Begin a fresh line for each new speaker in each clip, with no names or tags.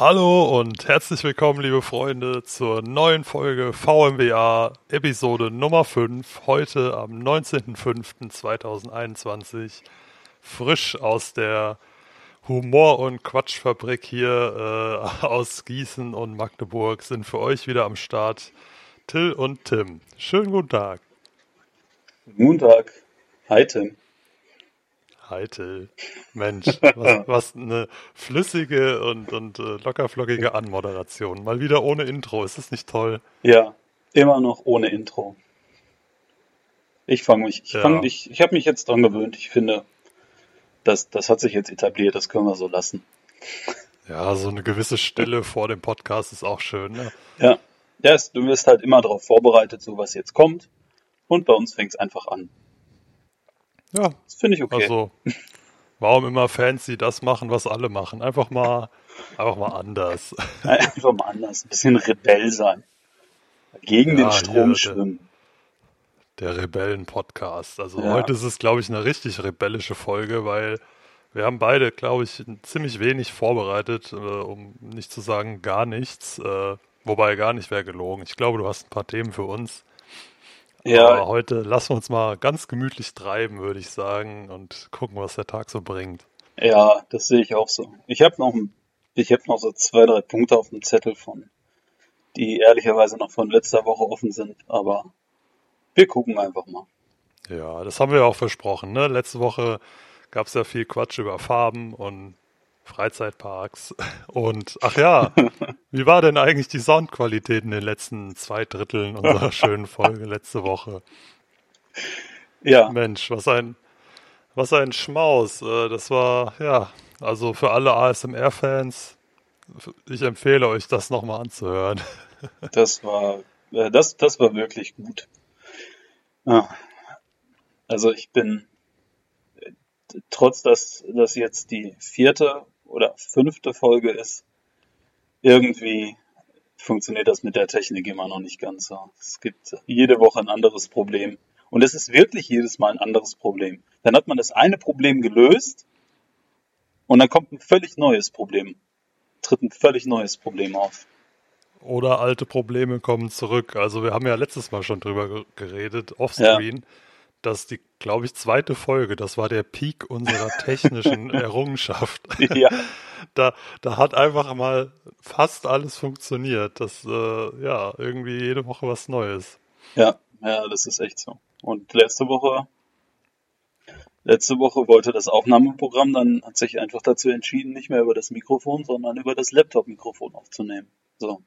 Hallo und herzlich willkommen, liebe Freunde, zur neuen Folge VMWA, Episode Nummer 5, heute am 19.05.2021, frisch aus der Humor- und Quatschfabrik hier äh, aus Gießen und Magdeburg sind für euch wieder am Start Till und Tim. Schönen guten Tag.
Guten Tag. Hi Tim.
Hi Till. Mensch, was, was eine flüssige und, und äh, lockerflockige Anmoderation. Mal wieder ohne Intro. Ist das nicht toll?
Ja, immer noch ohne Intro. Ich fange mich, ich
Ja.
fange, ich, ich habe mich jetzt dran gewöhnt. Ich finde, das, das hat sich jetzt etabliert. Das können wir so lassen.
Ja, so eine gewisse Stille vor dem Podcast ist auch schön. Ne?
Ja, ja du wirst halt immer darauf vorbereitet, so was jetzt kommt. Und bei uns fängt es einfach an.
Ja,
Das finde ich okay.
also warum immer fancy das machen, was alle machen? Einfach mal, einfach mal anders.
Einfach mal anders, ein bisschen Rebell sein. Gegen
Ja,
den Strom
hier,
schwimmen.
Der Rebellen-Podcast. Also
Ja.
heute ist es, glaube ich, eine richtig rebellische Folge, weil wir haben beide, glaube ich, ziemlich wenig vorbereitet, äh, um nicht zu sagen gar nichts. Äh, wobei gar nicht wäre gelogen. Ich glaube, du hast ein paar Themen für uns. Aber
Ja,
heute lassen wir uns mal ganz gemütlich treiben, würde ich sagen, und gucken, was der Tag so bringt.
ja, das sehe ich auch so. Ich habe noch, ich habe noch so zwei, drei Punkte auf dem Zettel von, die ehrlicherweise noch von letzter Woche offen sind, aber wir gucken einfach mal.
Ja, das haben wir ja auch versprochen. Ne? Letzte Woche gab es ja viel Quatsch über Farben und Freizeitparks. Und ach ja, wie war denn eigentlich die Soundqualität in den letzten zwei Dritteln unserer schönen Folge letzte Woche?
Ja,
Mensch, was ein, was ein Schmaus. Äh, Das war, ja, also für alle ASMR-Fans, ich empfehle euch, das nochmal anzuhören.
das war, äh, das, das war wirklich gut. Ja. Also ich bin, äh, trotz dass das jetzt die vierte oder fünfte Folge ist, irgendwie funktioniert das mit der Technik immer noch nicht ganz so. Es gibt jede Woche ein anderes Problem. Und es ist wirklich jedes Mal ein anderes Problem. Dann hat man das eine Problem gelöst und dann kommt ein völlig neues Problem. Tritt ein völlig neues Problem auf.
Oder alte Probleme kommen zurück. Also wir haben ja letztes Mal schon drüber ge- geredet, offscreen, dass die, glaube ich, zweite Folge, das war der Peak unserer technischen Errungenschaft.
Ja,
Da, da hat einfach mal fast alles funktioniert. Das, äh, ja, irgendwie jede Woche was Neues.
ja, ja, das ist echt so. Und letzte Woche, letzte Woche wollte das Aufnahmeprogramm dann hat sich einfach dazu entschieden, nicht mehr über das Mikrofon, sondern über das Laptop-Mikrofon aufzunehmen. So.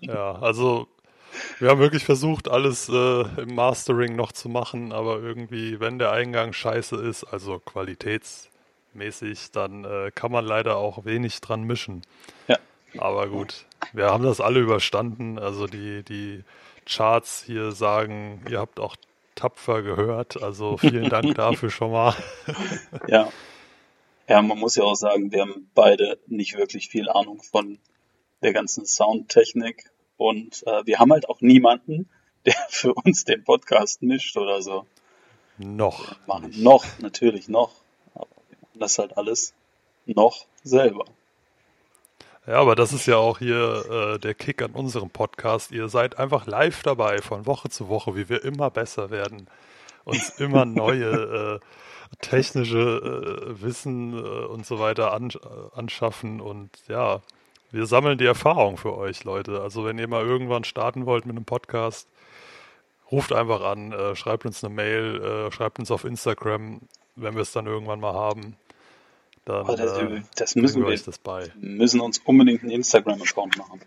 Ja, also wir haben wirklich versucht, alles äh, im Mastering noch zu machen, aber irgendwie, wenn der Eingang scheiße ist, also qualitätsmäßig, dann äh, kann man leider auch wenig dran mischen.
Ja.
Aber gut, wir haben das alle überstanden. Also die, die Charts hier sagen, ihr habt auch tapfer gehört. Also vielen Dank dafür schon mal.
Ja. Ja, man muss ja auch sagen, wir haben beide nicht wirklich viel Ahnung von der ganzen Soundtechnik und äh, wir haben halt auch niemanden, der für uns den Podcast mischt oder so.
Noch.
Machen noch, natürlich noch. Aber wir machen das halt alles noch selber.
Ja, aber das ist ja auch hier äh, der Kick an unserem Podcast. Ihr seid einfach live dabei von Woche zu Woche, wie wir immer besser werden, uns immer neue äh, technische äh, Wissen äh, und so weiter an, äh, anschaffen und ja, wir sammeln die Erfahrung für euch, Leute. Also wenn ihr mal irgendwann starten wollt mit einem Podcast, ruft einfach an, äh, schreibt uns eine Mail, äh, schreibt uns auf Instagram, wenn wir es dann irgendwann mal haben. Dann
Aber das,
äh,
das müssen
wir
wir,
das bei.
müssen uns unbedingt einen Instagram-Account machen.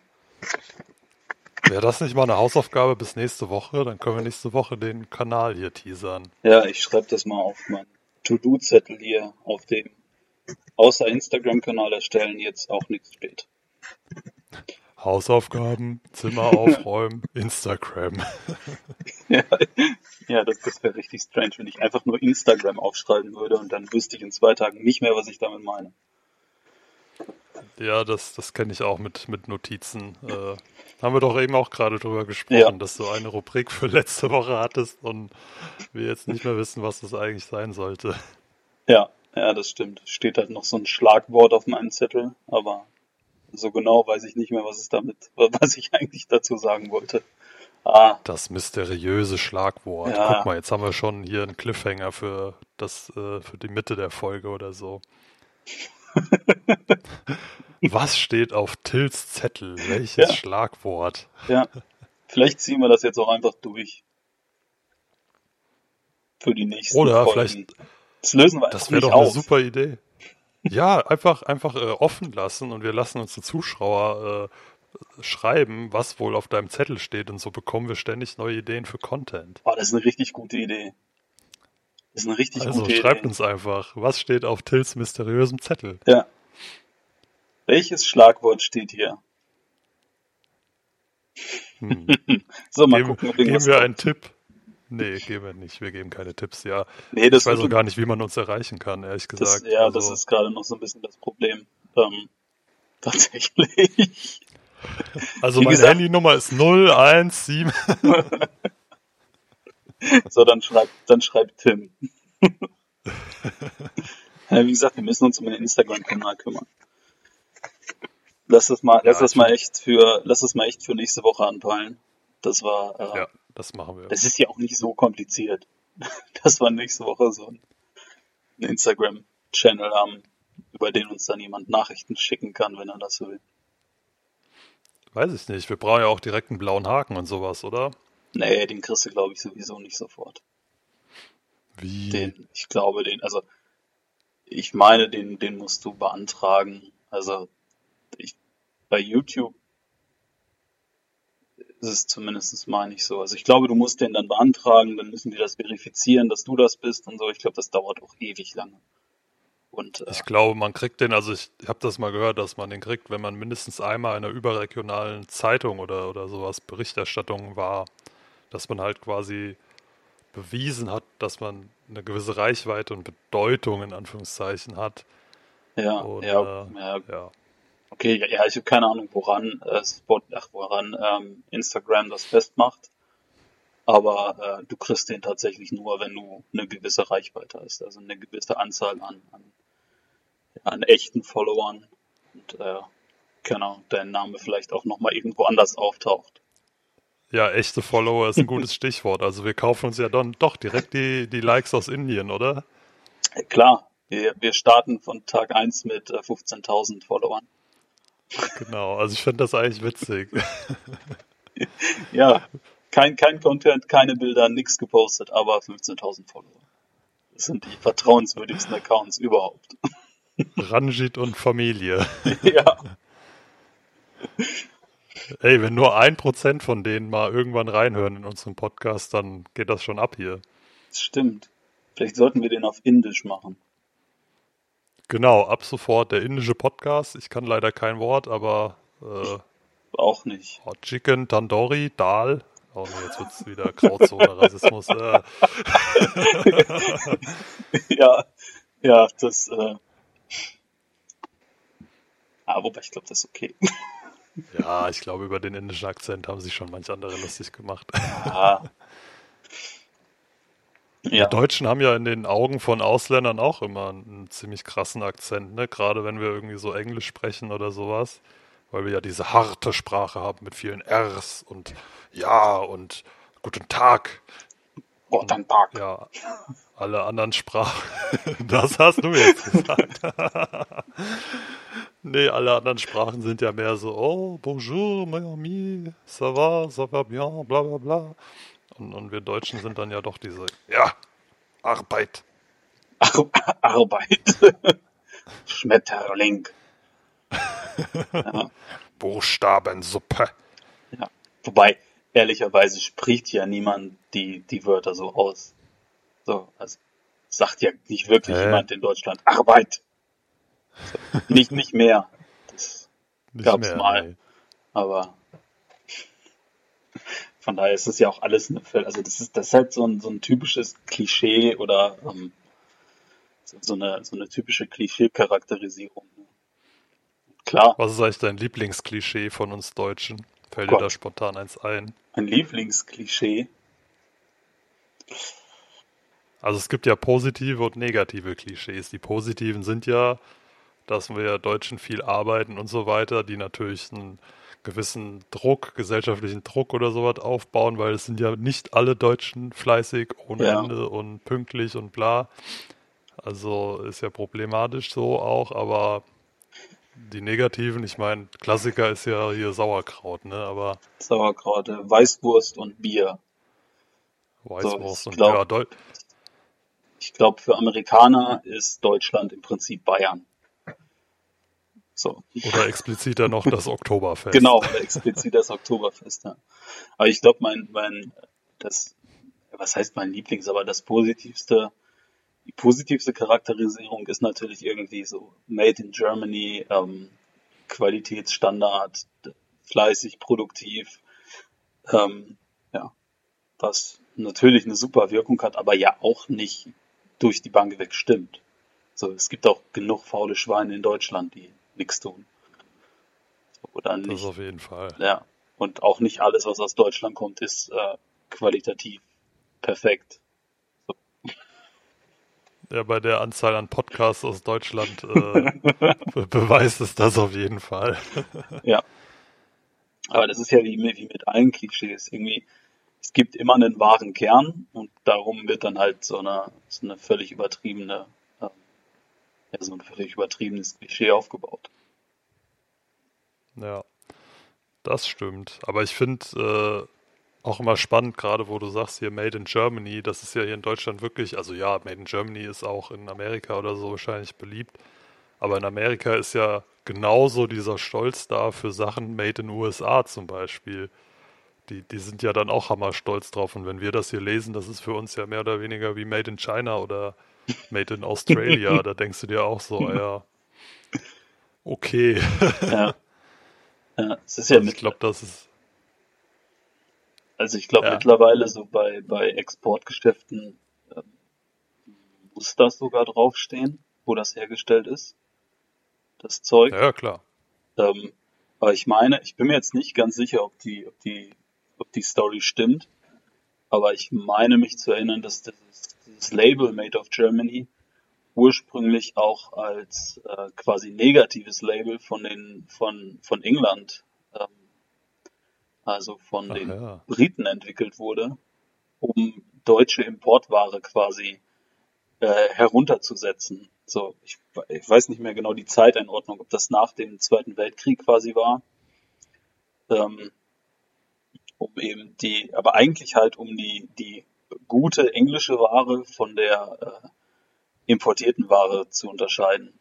Wäre das nicht mal eine Hausaufgabe bis nächste Woche? Dann können wir nächste Woche den Kanal hier teasern.
Ja, ich schreibe das mal auf meinen To-Do-Zettel hier, auf dem außer Instagram-Kanal erstellen jetzt auch nichts steht.
Hausaufgaben, Zimmer aufräumen, Instagram.
Ja, ja das, das wäre richtig strange, wenn ich einfach nur Instagram aufschreiben würde und dann wüsste ich in zwei Tagen nicht mehr, was ich damit meine.
Ja, das, das kenne ich auch mit, mit Notizen. Äh, haben wir doch eben auch gerade drüber gesprochen,
Ja.
dass du eine Rubrik für letzte Woche hattest und wir jetzt nicht mehr wissen, was das eigentlich sein sollte.
Ja, ja, das stimmt. Steht halt noch so ein Schlagwort auf meinem Zettel, aber so genau weiß ich nicht mehr, was es damit, was ich eigentlich dazu sagen wollte. Ah.
Das mysteriöse Schlagwort. Ja. Guck mal, jetzt haben wir schon hier einen Cliffhanger für das, äh, für die Mitte der Folge oder so. Was steht auf Tills Zettel? Welches ja. Schlagwort?
Ja. Vielleicht ziehen wir das jetzt auch einfach durch. Für die nächsten
Oder Folgen. vielleicht.
Das lösen wir
Das wäre doch auf. eine super Idee. Ja, einfach, einfach äh, offen lassen und wir lassen uns die Zuschauer äh, schreiben, was wohl auf deinem Zettel steht und so bekommen wir ständig neue Ideen für Content.
Oh, das ist eine richtig gute Idee. Das ist eine richtig
also,
gute
schreibt Idee. uns einfach, was steht auf Tills mysteriösem Zettel?
Ja. Welches Schlagwort steht hier?
Hm. so, mal geben, gucken, ob Geben wir einen Tipp. Nee, geben wir nicht. Wir geben keine Tipps, ja. Nee, das ich weiß auch gar nicht, wie man uns erreichen kann, ehrlich gesagt.
Das, ja, also, das ist gerade noch so ein bisschen das Problem. Ähm, tatsächlich.
Also wie meine gesagt, Handynummer ist 017.
so, dann schreibt, dann schreibt Tim. ja, wie gesagt, wir müssen uns um den Instagram-Kanal kümmern. Lass das mal, lass das mal echt für, lass das mal echt für nächste Woche anpeilen. Das war,
äh, ja, das machen wir.
Das ist ja auch nicht so kompliziert. dass wir nächste Woche so einen Instagram-Channel haben, über den uns dann jemand Nachrichten schicken kann, wenn er das will.
Weiß ich nicht. Wir brauchen ja auch direkt einen blauen Haken und sowas, oder?
Nee, den kriegst du, glaube ich, sowieso nicht sofort.
Wie?
Den, ich glaube, den, also, ich meine, den, den musst du beantragen. Also, ich, bei YouTube ist es zumindest, meine ich so. Also ich glaube, du musst den dann beantragen, dann müssen die das verifizieren, dass du das bist und so. Ich glaube, das dauert auch ewig lange. Und,
äh, ich glaube, man kriegt den, also ich, habe das mal gehört, dass man den kriegt, wenn man mindestens einmal in einer überregionalen Zeitung oder, oder sowas Berichterstattung war, dass man halt quasi bewiesen hat, dass man eine gewisse Reichweite und Bedeutung in Anführungszeichen hat.
Ja, und, ja, äh, ja. ja. Okay, ja, ich habe keine Ahnung, woran äh, Spot, ach, woran ähm, Instagram das festmacht. Aber äh, du kriegst den tatsächlich nur, wenn du eine gewisse Reichweite hast, also eine gewisse Anzahl an, an, ja, an echten Followern und äh, genau, dein Name vielleicht auch nochmal irgendwo anders auftaucht.
Ja, echte Follower ist ein gutes Stichwort. Also wir kaufen uns ja dann doch direkt die, die Likes aus Indien, oder?
Klar, wir, wir starten von Tag 1 mit 15.000 äh, Followern.
Genau, also ich finde das eigentlich witzig.
ja, kein, kein Content, keine Bilder, nichts gepostet, aber 15.000 Follower. Das sind die vertrauenswürdigsten Accounts überhaupt.
Ranjit und Familie.
ja.
Ey, wenn nur ein Prozent von denen mal irgendwann reinhören in unseren Podcast, dann geht das schon ab hier.
Das stimmt. Vielleicht sollten wir den auf Indisch machen.
Genau, ab sofort der indische Podcast. Ich kann leider kein Wort, aber äh,
auch nicht.
Hot Chicken, Tandoori, Dal. Oh nee, jetzt wird es wieder Grauzone, Rassismus. Äh.
ja, ja, das. Äh, ah, wobei ich glaube, das ist okay.
ja, ich glaube, über den indischen Akzent haben sich schon manche andere lustig gemacht. Ja. Ja. Die Deutschen haben ja in den Augen von Ausländern auch immer einen ziemlich krassen Akzent, ne? Gerade wenn wir irgendwie so Englisch sprechen oder sowas. Weil wir ja diese harte Sprache haben mit vielen Rs und Ja und Guten Tag.
Guten Tag.
Ja, alle anderen Sprachen. Das hast du jetzt gesagt. nee, alle anderen Sprachen sind ja mehr so, oh, bonjour, mein ami, ça va, ça va bien, bla bla bla. Und, und wir Deutschen sind dann ja doch diese, ja, Arbeit.
Ar Arbeit. Schmetterling.
ja. Buchstabensuppe.
Ja. Wobei, ehrlicherweise spricht ja niemand die, die Wörter so aus. So, also sagt ja nicht wirklich äh. jemand in Deutschland Arbeit. So, nicht, nicht mehr. Das nicht gab's mehr, mal. Ey. Aber von daher ist es ja auch alles eine, also das ist, das ist halt so ein, so ein typisches Klischee oder ähm, so, eine, so eine typische Klischee-Charakterisierung.
Klar. Was ist eigentlich dein Lieblingsklischee von uns Deutschen? Fällt Gott. dir da spontan eins ein?
Ein Lieblingsklischee?
Also es gibt ja positive und negative Klischees. Die positiven sind ja, dass wir Deutschen viel arbeiten und so weiter, die natürlich einen gewissen Druck, gesellschaftlichen Druck oder sowas aufbauen, weil es sind ja nicht alle Deutschen fleißig ohne
Ja.
Ende und pünktlich und bla. Also ist ja problematisch so auch, aber die negativen, ich meine, Klassiker ist ja hier Sauerkraut, ne? Aber
Sauerkraut, äh, Weißwurst und Bier.
Weißwurst
ich
und
glaub-
Deu
Ich glaube, für Amerikaner ist Deutschland im Prinzip Bayern. So.
oder expliziter noch das Oktoberfest.
Genau, oder explizit das Oktoberfest. Ja. Aber ich glaube, mein, mein, das, was heißt mein Lieblings, aber das positivste, die positivste Charakterisierung ist natürlich irgendwie so Made in Germany, ähm, Qualitätsstandard, fleißig, produktiv, ähm, ja, was natürlich eine super Wirkung hat, aber ja auch nicht durch die Bank weg stimmt. So, es gibt auch genug faule Schweine in Deutschland, die nichts tun. Oder
Das
nicht
auf jeden Fall.
ja, und auch nicht alles, was aus Deutschland kommt, ist äh, qualitativ perfekt.
Ja, bei der Anzahl an Podcasts aus Deutschland äh, be beweist es das auf jeden Fall.
Ja. Aber das ist ja wie, mit- wie mit allen Klischees. Irgendwie, es gibt immer einen wahren Kern und darum wird dann halt so eine, so eine völlig übertriebene, ja, so ein völlig übertriebenes Klischee aufgebaut.
Ja, das stimmt. Aber ich finde äh, auch immer spannend, gerade wo du sagst hier Made in Germany, das ist ja hier in Deutschland wirklich, also ja, Made in Germany ist auch in Amerika oder so wahrscheinlich beliebt, aber in Amerika ist ja genauso dieser Stolz da für Sachen Made in USA zum Beispiel. Die, die sind ja dann auch hammerstolz drauf und wenn wir das hier lesen, das ist für uns ja mehr oder weniger wie Made in China oder Made in Australia, da denkst du dir auch so, ja, okay.
Ja. ja, es ist ja
Also ich glaube, das ist
also ich glaube
Ja.
mittlerweile so bei, bei Exportgeschäften ähm, muss das sogar draufstehen, wo das hergestellt ist. Das Zeug.
Ja, klar.
Ähm, aber ich meine, ich bin mir jetzt nicht ganz sicher, ob die, ob die, ob die Story stimmt. Aber ich meine mich zu erinnern, dass dieses, dieses Label Made of Germany ursprünglich auch als äh, quasi negatives Label von den von von England, ähm, also von
Ach
den
ja.
Briten entwickelt wurde, um deutsche Importware quasi äh, herunterzusetzen. So, ich, ich weiß nicht mehr genau die Zeiteinordnung, ob das nach dem Zweiten Weltkrieg quasi war. Ähm, um eben die, aber eigentlich halt um die, die gute englische Ware von der äh, importierten Ware zu unterscheiden.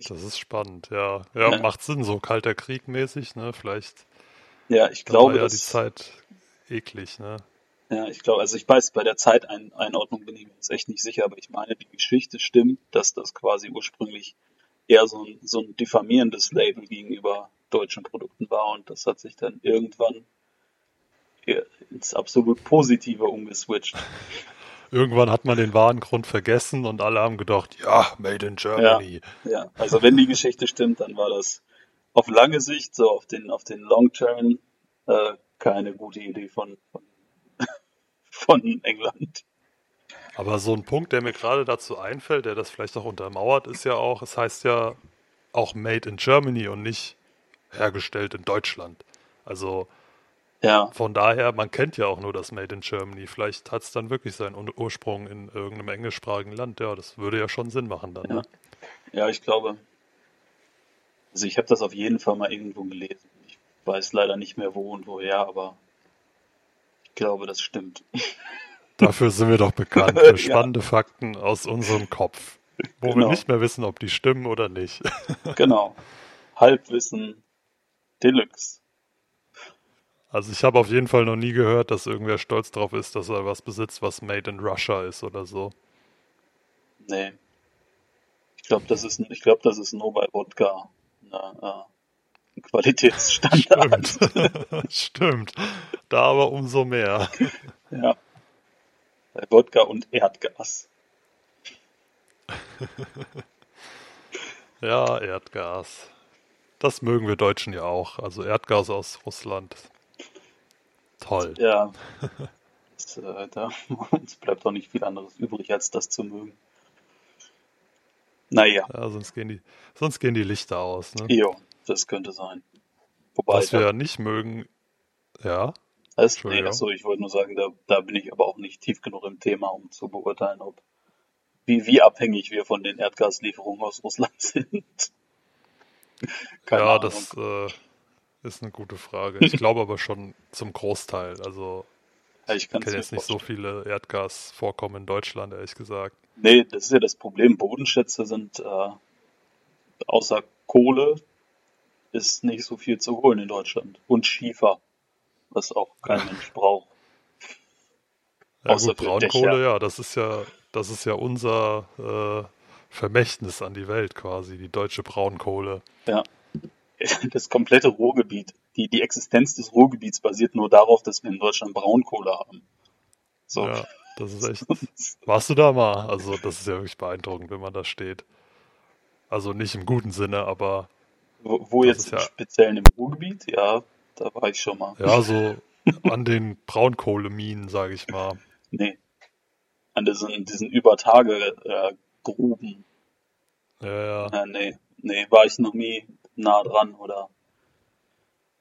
Das ist spannend, ja. Ja,
Ja.
macht Sinn, so kalter Krieg mäßig, ne? Vielleicht
Ja, ich glaube,
war ja
dass,
die Zeit eklig, ne?
Ja, ich glaube, also ich weiß, bei der Zeiteinordnung bin ich mir jetzt echt nicht sicher, aber ich meine, die Geschichte stimmt, dass das quasi ursprünglich eher so ein, so ein diffamierendes Label gegenüber deutschen Produkten war und das hat sich dann irgendwann ins absolut Positive umgeswitcht.
Irgendwann hat man den wahren Grund vergessen und alle haben gedacht, ja, made in Germany.
Ja, also wenn die Geschichte stimmt, dann war das auf lange Sicht, so auf den, auf den Long Term, äh, keine gute Idee von, von, von England.
Aber so ein Punkt, der mir gerade dazu einfällt, der das vielleicht auch untermauert, ist ja auch, es heißt ja auch made in Germany und nicht hergestellt in Deutschland. Also
Ja,
von daher, man kennt ja auch nur das Made in Germany. Vielleicht hat es dann wirklich seinen Ur- Ursprung in irgendeinem englischsprachigen Land. Ja, das würde ja schon Sinn machen dann.
Ja.
Ne?
ja, ich glaube, also ich habe das auf jeden Fall mal irgendwo gelesen. Ich weiß leider nicht mehr wo und woher, aber ich glaube, das stimmt.
Dafür sind wir doch bekannt, für spannende Fakten aus unserem Kopf, wo wir
Genau.
nicht mehr wissen, ob die stimmen oder nicht.
Genau. Halbwissen Deluxe.
Also ich habe auf jeden Fall noch nie gehört, dass irgendwer stolz drauf ist, dass er was besitzt, was made in Russia ist oder so.
Nee. Ich glaube, das ist, ich glaube, das ist nur bei Wodka eine, äh, ein Qualitätsstandard.
Stimmt. Stimmt. Da aber umso mehr.
Ja. Bei Wodka und Erdgas.
Ja, Erdgas. Das mögen wir Deutschen ja auch. Also Erdgas aus Russland. Toll.
Ja. Das, äh, da, uns bleibt auch nicht viel anderes übrig, als das zu mögen. Naja.
Ja, sonst gehen die, sonst gehen die Lichter aus. Ne?
Jo, das könnte sein. Wobei,
Was wir ja nicht mögen, ja,
das, nee, achso, ich wollte nur sagen, da, da bin ich aber auch nicht tief genug im Thema, um zu beurteilen, ob wie, wie abhängig wir von den Erdgaslieferungen aus Russland sind. Keine
ja,
Ahnung.
das äh, ist eine gute Frage. Ich glaube aber schon zum Großteil. Also
ja, ich
kenne jetzt nicht so viele Erdgasvorkommen in Deutschland, ehrlich gesagt.
Nee, das ist ja das Problem. Bodenschätze sind äh, außer Kohle ist nicht so viel zu holen in Deutschland. Und Schiefer, was auch kein Mensch braucht.
Ja
Außer
gut, Braunkohle, ja, das ist ja, das ist ja unser äh, Vermächtnis an die Welt quasi, die deutsche Braunkohle.
Ja. Das komplette Ruhrgebiet, die, die Existenz des Ruhrgebiets basiert nur darauf, dass wir in Deutschland Braunkohle haben. So.
Ja, das ist echt. Warst du da mal? Also, das ist ja wirklich beeindruckend, wenn man da steht. Also nicht im guten Sinne, aber
Wo, wo jetzt
ja-
speziell im Ruhrgebiet? Ja, da war ich schon mal.
ja, so an den Braunkohleminen, sage ich mal.
Nee. An diesen, diesen Übertage äh, Gruben.
Ja, ja.
Äh, nee, nee, war ich noch nie nah dran oder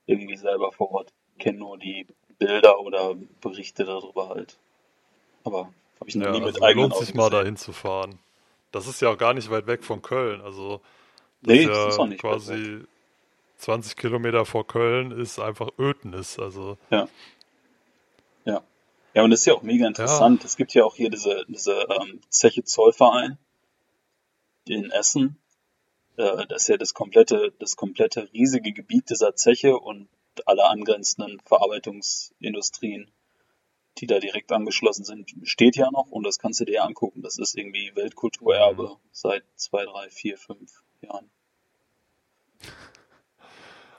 irgendwie selber vor Ort. Kenne nur die Bilder oder Berichte darüber halt. Aber habe ich noch
Ja,
nie
also
mit eigenen
lohnt sich
Augen
mal
gesehen.
dahin zu fahren. Das ist ja auch gar nicht weit weg von Köln. Also das
Nee,
ist
das
ja
ist auch nicht
quasi 20 Kilometer vor Köln ist einfach Ödnis. Also
Ja. Ja. Ja, und das ist ja auch mega interessant. Es gibt ja auch hier diese, diese ähm, Zeche Zollverein in Essen. Äh, das ist ja das komplette, das komplette riesige Gebiet dieser Zeche und alle angrenzenden Verarbeitungsindustrien, die da direkt angeschlossen sind, steht ja noch und das kannst du dir ja angucken. Das ist irgendwie Weltkulturerbe
Mhm.
seit zwei, drei, vier, fünf Jahren.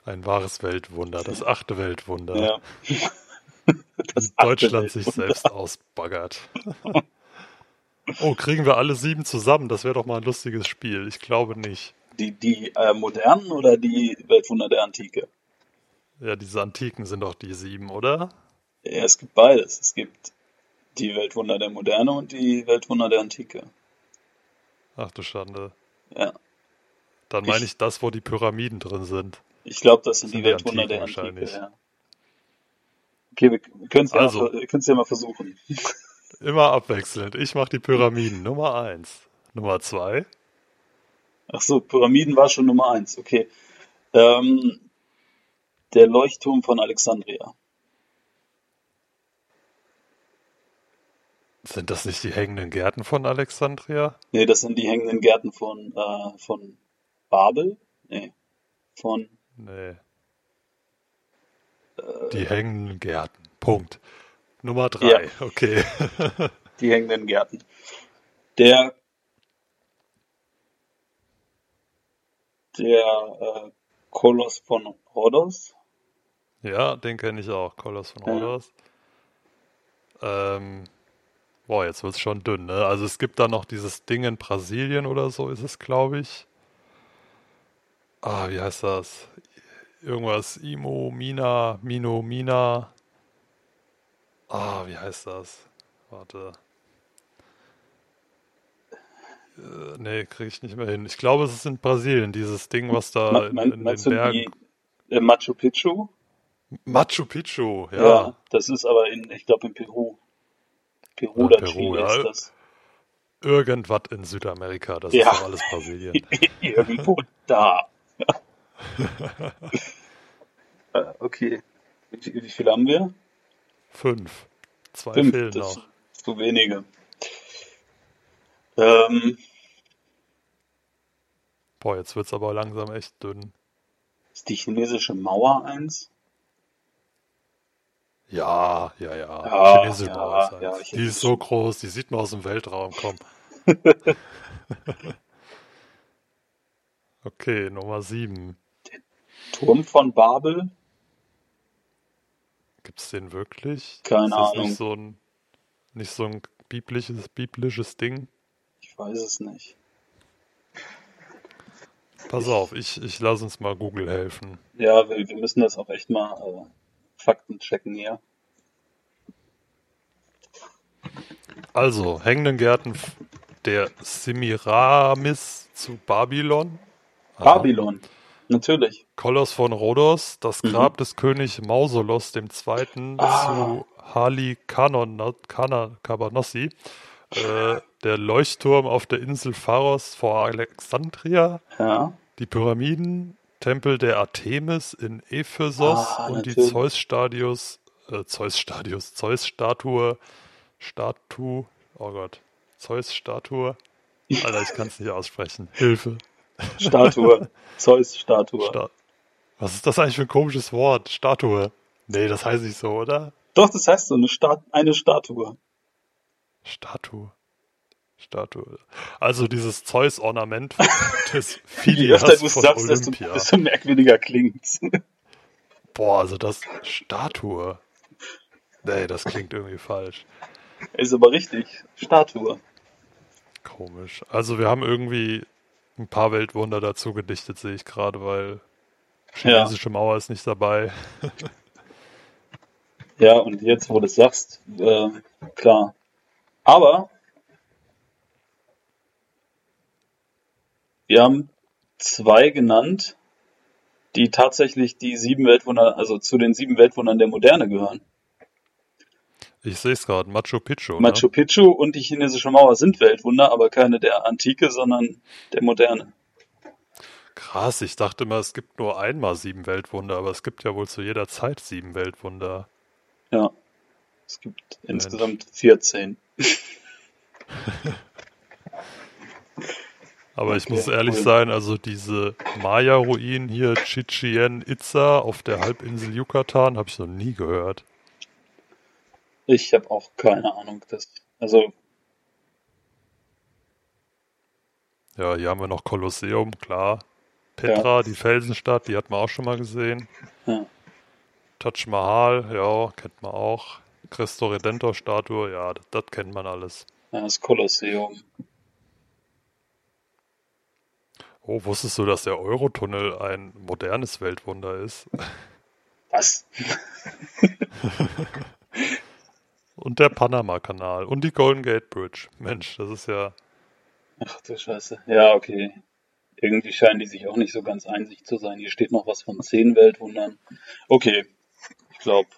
ein wahres Weltwunder, das achte Weltwunder.
Ja. Das
Deutschland
achte
sich
Weltwunder.
selbst ausbaggert. Oh, kriegen wir alle sieben zusammen? Das wäre doch mal ein lustiges Spiel. Ich glaube nicht.
Die, die äh, modernen oder die Weltwunder der Antike?
Ja, diese Antiken sind doch die sieben, oder?
Ja, es gibt beides. Es gibt die Weltwunder der Moderne und die Weltwunder der Antike.
Ach du Schande.
Ja.
Dann
Ich-
meine ich das, wo die Pyramiden drin sind.
Ich glaube, das sind
Sind
die
die
Weltwunder der Antike. Ja. Okay, wir können es ja,
Also.
mal ja mal versuchen.
Immer abwechselnd. Ich mache die Pyramiden. Nummer eins. Nummer zwei.
Ach so, Pyramiden war schon Nummer eins. Okay. Ähm, der Leuchtturm von Alexandria.
Sind das nicht die hängenden Gärten von Alexandria?
Nee, das sind die hängenden Gärten von, äh, von Babel. Nee, von
Nee.
Äh.
Die hängenden Gärten. Punkt. Nummer drei. Okay.
die hängenden Gärten. Der der äh, Koloss von Rhodos.
Ja, den kenne ich auch. Koloss von
Ja.
Rhodos. Ähm, boah, jetzt wird's schon dünn, ne? Also es gibt da noch dieses Ding in Brasilien oder so, ist es, glaube ich. Ah, wie heißt das? Irgendwas Imo, Mina, Mino, Mina. Ah, wie heißt das? Warte. Äh, nee, kriege ich nicht mehr hin. Ich glaube, es ist in Brasilien, dieses Ding, was da
Me-
in, in den Bergen.
die äh, Machu Picchu?
Machu Picchu, ja.
das ist aber in, ich glaube in Peru. Peru
Ja,
oder
Peru,
Chile
ja.
ist das.
Irgendwas in Südamerika, das
Ja.
ist doch alles Brasilien.
Irgendwo da. Äh, okay. Wie, viel- wie viel haben wir?
Fünf. Zwei
Fünf.
fehlen noch.
zu wenige. Ähm,
Boah, jetzt wird's aber langsam echt dünn.
ist die chinesische Mauer eins?
Ja, ja, ja.
Ja,
Chinesische
ja,
Mauer ist
ja,
eins.
ich
Die ist so groß, die sieht man aus dem Weltraum kommen. Okay, Nummer sieben.
Turm von Babel?
Gibt's den wirklich?
Keine
ist das
Ahnung.
nicht so ein, nicht so ein biblisches, biblisches Ding?
Ich weiß es nicht.
Pass auf, ich, ich lass uns mal Google helfen.
Ja, wir, wir müssen das auch echt mal äh, Fakten checken hier.
Also, hängenden Gärten der Semiramis zu Babylon.
Aha. Babylon, natürlich.
Kolos von Rhodos, das mhm. Grab mhm. des König Mausolos II. Ah. zu Hali Kabanossi. Äh, der Leuchtturm auf der Insel Pharos vor Alexandria.
Ja.
Die Pyramiden, Tempel der Artemis in Ephesos ah, und natürlich. die Zeus-Stadius, äh, Zeus-Stadius, Zeus-Statue, Statue, oh Gott, Zeus-Statue. Alter, ich kann es nicht aussprechen. Hilfe.
Statue. Zeus-Statue. Sta
Was ist das eigentlich für ein komisches Wort? Statue. Nee, das heißt nicht so, oder?
Doch, das heißt so, eine, Stat eine Statue.
Statue. Statue. Also dieses Zeus-Ornament des Phileas
Je von sagst, Olympia. Desto, desto merkwürdiger klingt.
Boah, also das Statue. Nee, das klingt irgendwie falsch.
Ist aber richtig. Statue.
Komisch. Also wir haben irgendwie ein paar Weltwunder dazu gedichtet, sehe ich gerade, weil chinesische ja. Mauer ist nicht dabei.
ja, und jetzt, wo du es sagst, äh, klar. Aber wir haben zwei genannt, die tatsächlich die sieben Weltwunder, also zu den sieben Weltwundern der Moderne gehören.
Ich sehe es gerade, Machu Picchu.
Machu ne? Picchu und die chinesische Mauer sind Weltwunder, aber keine der Antike, sondern der Moderne.
Krass, ich dachte immer, es gibt nur einmal sieben Weltwunder, aber es gibt ja wohl zu jeder Zeit sieben Weltwunder.
Ja, es gibt Mensch. insgesamt 14.
aber ich muss ehrlich cool. sein, also diese Maya-Ruinen hier, Chichen Itza auf der Halbinsel Yucatan, habe ich noch nie gehört.
Ich habe auch keine Ahnung. Das, also.
Ja, hier haben wir noch Kolosseum, klar. Petra, ja. die Felsenstadt, die hat man auch schon mal gesehen. Ja. Taj Mahal, ja, kennt man auch. Christo Redentor Statue, ja, das, das kennt man alles.
Ja, das Kolosseum.
Oh, wusstest du, dass der Eurotunnel ein modernes Weltwunder ist?
Was?
Und der Panama-Kanal und die Golden Gate Bridge. Mensch, das ist ja.
Ach du Scheiße. Ja, okay. Irgendwie scheinen die sich auch nicht so ganz einsig zu sein. Hier steht noch was von zehn Weltwundern. Okay, ich glaube.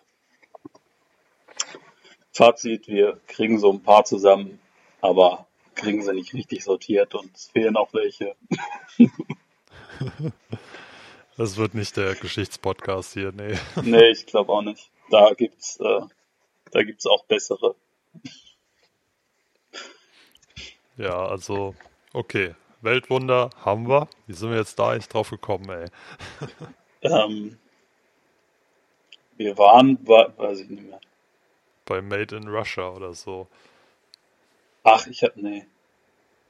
Fazit, wir kriegen so ein paar zusammen, aber kriegen sie nicht richtig sortiert und es fehlen auch welche.
Das wird nicht der Geschichtspodcast hier, nee.
Nee, ich glaube auch nicht. Da gibt's äh, da gibt es auch bessere.
Ja, also, okay. Weltwunder haben wir. Wie sind wir jetzt da eigentlich drauf gekommen, ey?
Ähm, wir waren, war, weiß ich nicht mehr.
Bei Made in Russia oder so.
Ach, ich hab, nee.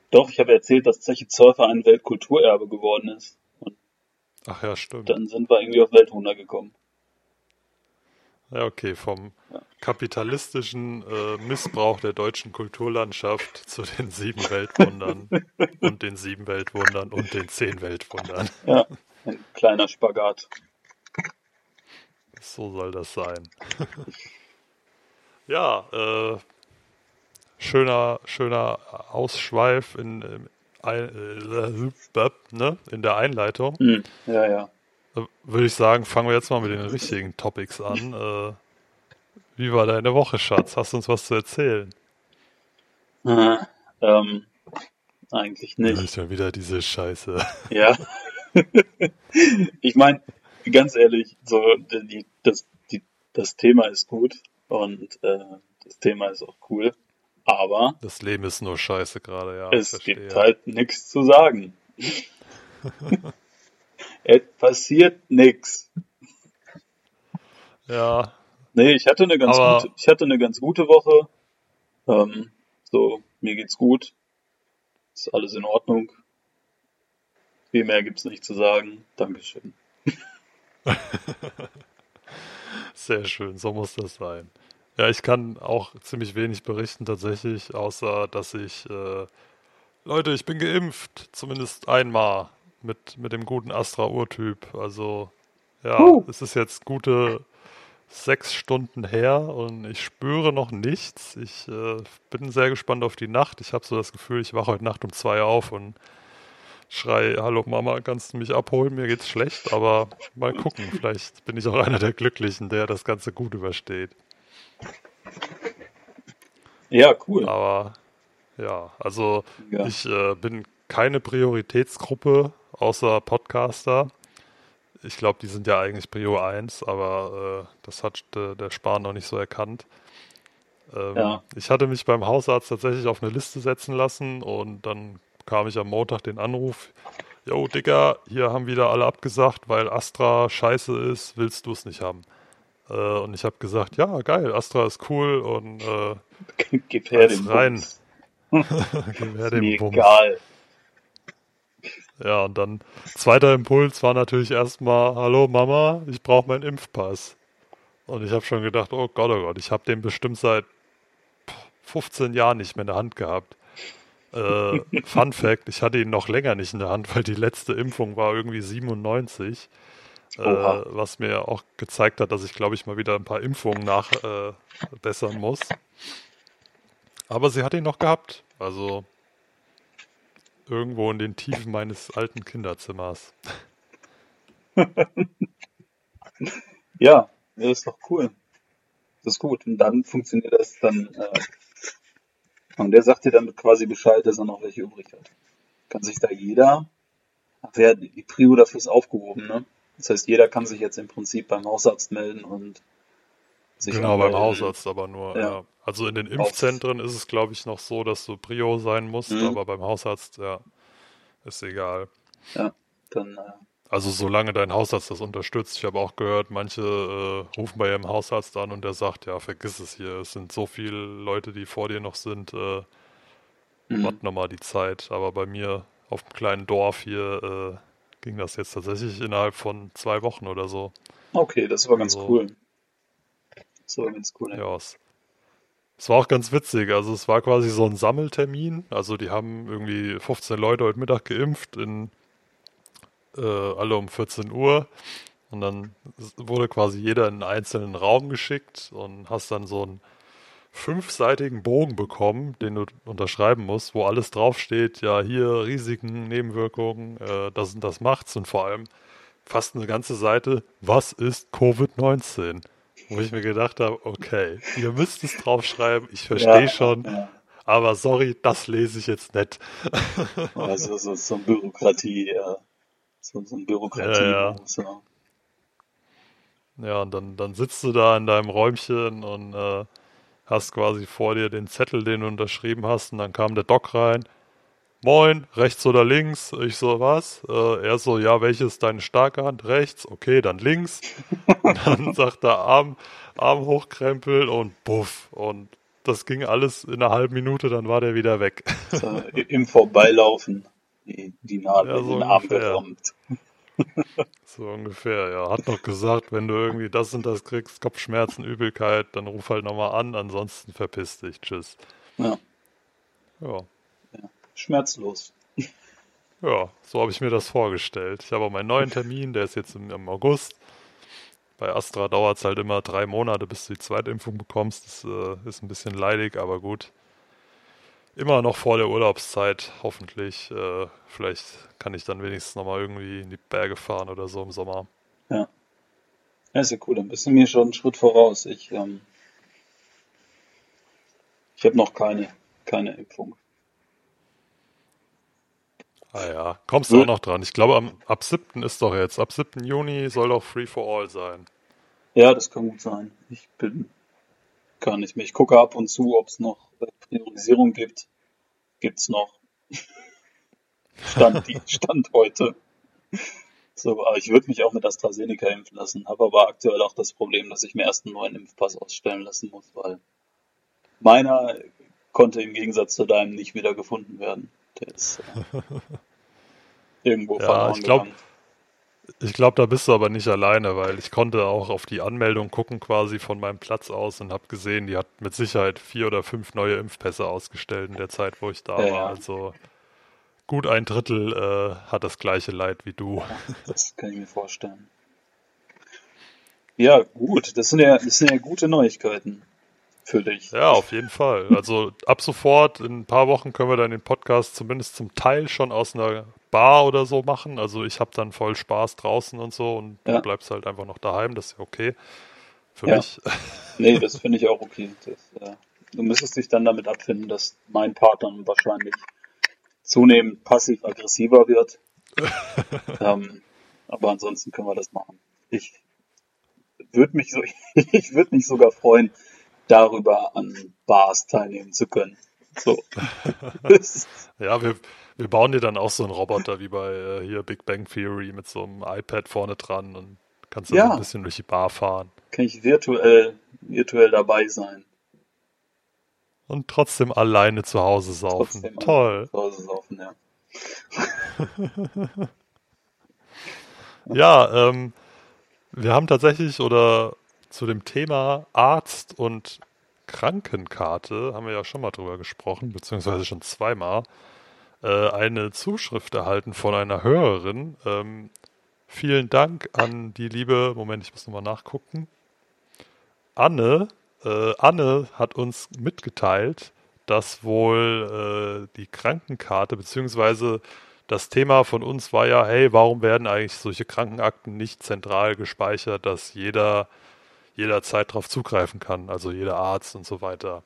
Doch, ich habe erzählt, dass Zeche Zollfer ein Weltkulturerbe geworden ist. Und
Ach ja, stimmt.
Dann sind wir irgendwie auf Weltwunder gekommen.
Ja, okay, vom kapitalistischen äh, Missbrauch der deutschen Kulturlandschaft zu den sieben Weltwundern und den sieben Weltwundern und den zehn Weltwundern.
Ja, ein kleiner Spagat.
So soll das sein. ja, äh, schöner, schöner Ausschweif in, äh, ne, in der Einleitung.
Hm, ja, ja
würde ich sagen, fangen wir jetzt mal mit den richtigen Topics an. Äh, wie war deine Woche, Schatz? Hast du uns was zu erzählen?
Äh, ähm, eigentlich nicht.
Ist ja wieder diese Scheiße.
Ja. ich meine, ganz ehrlich, so die, das, die, das Thema ist gut und äh, das Thema ist auch cool, aber
das Leben ist nur Scheiße gerade, ja.
Es gibt halt nichts zu sagen. Es passiert nichts.
Ja.
Nee, ich hatte eine ganz Aber gute, ich hatte eine ganz gute Woche. Ähm, so, mir geht's gut. Ist alles in Ordnung. Viel mehr gibt's nicht zu sagen. Dankeschön.
Sehr schön, so muss das sein. Ja, ich kann auch ziemlich wenig berichten tatsächlich, außer dass ich, äh, Leute, ich bin geimpft, zumindest einmal mit, mit dem guten Astra-Urtyp. Also, ja, uh. es ist jetzt gute sechs Stunden her und ich spüre noch nichts. Ich äh, bin sehr gespannt auf die Nacht. Ich habe so das Gefühl, ich wache heute Nacht um zwei auf und schrei, hallo Mama, kannst du mich abholen? Mir geht's schlecht, aber mal gucken. Vielleicht bin ich auch einer der Glücklichen, der das Ganze gut übersteht.
Ja, cool.
Aber ja, also ja. ich äh, bin keine Prioritätsgruppe außer Podcaster. Ich glaube, die sind ja eigentlich Prio 1, aber äh, das hat äh, der Spahn noch nicht so erkannt. Ähm, ja. Ich hatte mich beim Hausarzt tatsächlich auf eine Liste setzen lassen und dann kam ich am Montag den Anruf, Jo, Digga, hier haben wieder alle abgesagt, weil Astra scheiße ist, willst du es nicht haben? Äh, und ich habe gesagt, ja, geil, Astra ist cool und äh,
Gib her den
rein. Gib her den
Bums. Egal.
Ja, und dann zweiter Impuls war natürlich erstmal, hallo Mama, ich brauche meinen Impfpass. Und ich habe schon gedacht, oh Gott, oh Gott, ich habe den bestimmt seit 15 Jahren nicht mehr in der Hand gehabt. Äh, Fun Fact, ich hatte ihn noch länger nicht in der Hand, weil die letzte Impfung war irgendwie 97. Äh, was mir auch gezeigt hat, dass ich, glaube ich, mal wieder ein paar Impfungen nachbessern äh, muss. Aber sie hat ihn noch gehabt. Also irgendwo in den Tiefen meines alten Kinderzimmers.
ja, das ist doch cool. Das ist gut. Und dann funktioniert das dann äh, und der sagt dir dann quasi Bescheid, dass er noch welche übrig hat. Kann sich da jeder, ach ja, die Prio dafür ist aufgehoben, ne? Das heißt, jeder kann sich jetzt im Prinzip beim Hausarzt melden und
sich Genau, beim Hausarzt aber nur, ja. ja. Also in den Impfzentren ist es, glaube ich, noch so, dass du Prio sein musst, mhm. aber beim Hausarzt, ja, ist egal.
Ja, dann äh,
also solange dein Hausarzt das unterstützt. Ich habe auch gehört, manche äh, rufen bei ihrem Hausarzt an und der sagt, ja, vergiss es hier. Es sind so viele Leute, die vor dir noch sind. Äh, mhm. Wart nochmal die Zeit. Aber bei mir auf dem kleinen Dorf hier äh, ging das jetzt tatsächlich innerhalb von zwei Wochen oder so.
Okay, das war ganz also, cool. Das war ganz cool.
Ja, es, es war auch ganz witzig. Also es war quasi so ein Sammeltermin. Also die haben irgendwie 15 Leute heute Mittag geimpft in äh, alle um 14 Uhr. Und dann wurde quasi jeder in einen einzelnen Raum geschickt und hast dann so einen fünfseitigen Bogen bekommen, den du unterschreiben musst, wo alles draufsteht, ja, hier Risiken, Nebenwirkungen, äh, das und das macht's und vor allem fast eine ganze Seite, was ist Covid-19? Wo ich mir gedacht habe, okay, ihr müsst es draufschreiben, ich verstehe ja, schon, ja. aber sorry, das lese ich jetzt nicht.
also so, so Bürokratie, ja. So, so ein Bürokratie. Ja, ja. So.
ja, und dann, dann sitzt du da in deinem Räumchen und äh, hast quasi vor dir den Zettel, den du unterschrieben hast, und dann kam der Doc rein. Moin, rechts oder links? Ich so, was? Äh, er so, ja, welches ist deine starke Hand? Rechts, okay, dann links. und dann sagt er Arm, Arm hochkrempeln und buff. Und das ging alles in einer halben Minute, dann war der wieder weg.
Im Vorbeilaufen die, die Nadel ja, so in den Arm gerammt.
So ungefähr, ja. Hat noch gesagt, wenn du irgendwie das und das kriegst, Kopfschmerzen, Übelkeit, dann ruf halt nochmal an, ansonsten verpiss dich. Tschüss.
Ja.
Ja.
ja. Schmerzlos.
Ja, so habe ich mir das vorgestellt. Ich habe auch meinen neuen Termin, der ist jetzt im, im August. Bei Astra dauert es halt immer drei Monate, bis du die zweite Impfung bekommst. Das äh, ist ein bisschen leidig, aber gut immer noch vor der Urlaubszeit, hoffentlich. Äh, vielleicht kann ich dann wenigstens nochmal irgendwie in die Berge fahren oder so im Sommer.
Ja. Ja, ist ja cool. Dann bist du mir schon einen Schritt voraus. Ich, ähm, ich habe noch keine, keine Impfung.
Ah ja, kommst du auch noch dran. Ich glaube, am, ab 7. ist doch jetzt. Ab 7. Juni soll doch Free for All sein.
Ja, das kann gut sein. Ich bin gar nicht mehr. Ich gucke ab und zu, ob es noch Priorisierung gibt. Gibt's noch. Stand, die, Stand heute. So, aber ich würde mich auch mit AstraZeneca impfen lassen, habe aber aktuell auch das Problem, dass ich mir erst einen neuen Impfpass ausstellen lassen muss, weil meiner konnte im Gegensatz zu deinem nicht wieder gefunden werden. Der ist äh, irgendwo ja, verloren
ich glaub, gegangen. Ich glaube, da bist du aber nicht alleine, weil ich konnte auch auf die Anmeldung gucken quasi von meinem Platz aus und habe gesehen, die hat mit Sicherheit vier oder fünf neue Impfpässe ausgestellt in der Zeit, wo ich da ja, war. Also gut ein Drittel äh, hat das gleiche Leid wie du.
Das kann ich mir vorstellen. Ja, gut. Das sind ja, das sind ja gute Neuigkeiten für dich.
Ja, auf jeden Fall. Also ab sofort, in ein paar Wochen können wir dann den Podcast zumindest zum Teil schon aus einer Bar oder so machen. Also ich habe dann voll Spaß draußen und so und ja. du bleibst halt einfach noch daheim, das ist ja okay. Für ja. mich.
Nee, das finde ich auch okay. Das, äh, du müsstest dich dann damit abfinden, dass mein Partner wahrscheinlich zunehmend passiv-aggressiver wird. ähm, aber ansonsten können wir das machen. Ich würde mich so, ich würde mich sogar freuen, darüber an Bars teilnehmen zu können. So.
ja, wir, wir bauen dir dann auch so einen Roboter wie bei äh, hier Big Bang Theory mit so einem iPad vorne dran und kannst dann ja. ein bisschen durch die Bar fahren.
Kann ich virtuell, virtuell dabei sein.
Und trotzdem alleine zu Hause saufen. Trotzdem Toll. Zu Hause saufen, ja. ja, ähm, wir haben tatsächlich oder zu dem Thema Arzt und Krankenkarte haben wir ja schon mal drüber gesprochen, beziehungsweise schon zweimal, äh, eine Zuschrift erhalten von einer Hörerin. Ähm, vielen Dank an die liebe, Moment, ich muss nochmal nachgucken. Anne, äh, Anne hat uns mitgeteilt, dass wohl äh, die Krankenkarte, beziehungsweise das Thema von uns war ja, hey, warum werden eigentlich solche Krankenakten nicht zentral gespeichert, dass jeder jederzeit darauf zugreifen kann, also jeder Arzt und so weiter.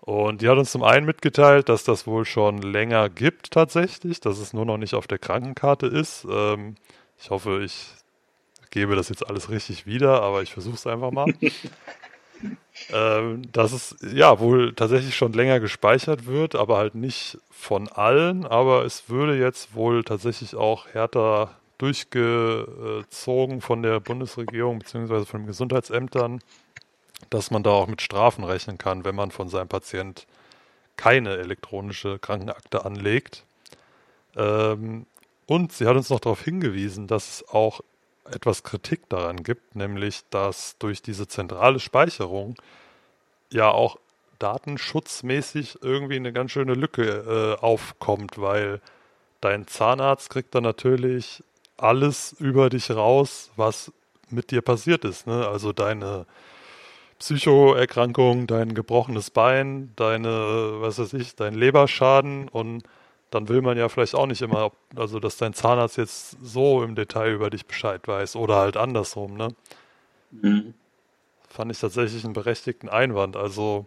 Und die hat uns zum einen mitgeteilt, dass das wohl schon länger gibt tatsächlich, dass es nur noch nicht auf der Krankenkarte ist. Ähm, ich hoffe, ich gebe das jetzt alles richtig wieder, aber ich versuche es einfach mal. ähm, dass es ja wohl tatsächlich schon länger gespeichert wird, aber halt nicht von allen, aber es würde jetzt wohl tatsächlich auch härter durchgezogen von der Bundesregierung bzw. von den Gesundheitsämtern, dass man da auch mit Strafen rechnen kann, wenn man von seinem Patient keine elektronische Krankenakte anlegt. Ähm, und sie hat uns noch darauf hingewiesen, dass es auch etwas Kritik daran gibt, nämlich dass durch diese zentrale Speicherung ja auch datenschutzmäßig irgendwie eine ganz schöne Lücke äh, aufkommt, weil dein Zahnarzt kriegt dann natürlich alles über dich raus, was mit dir passiert ist. Ne? Also deine Psychoerkrankung, dein gebrochenes Bein, deine, was weiß ich, dein Leberschaden und dann will man ja vielleicht auch nicht immer, also dass dein Zahnarzt jetzt so im Detail über dich Bescheid weiß oder halt andersrum, ne? Mhm. Fand ich tatsächlich einen berechtigten Einwand. Also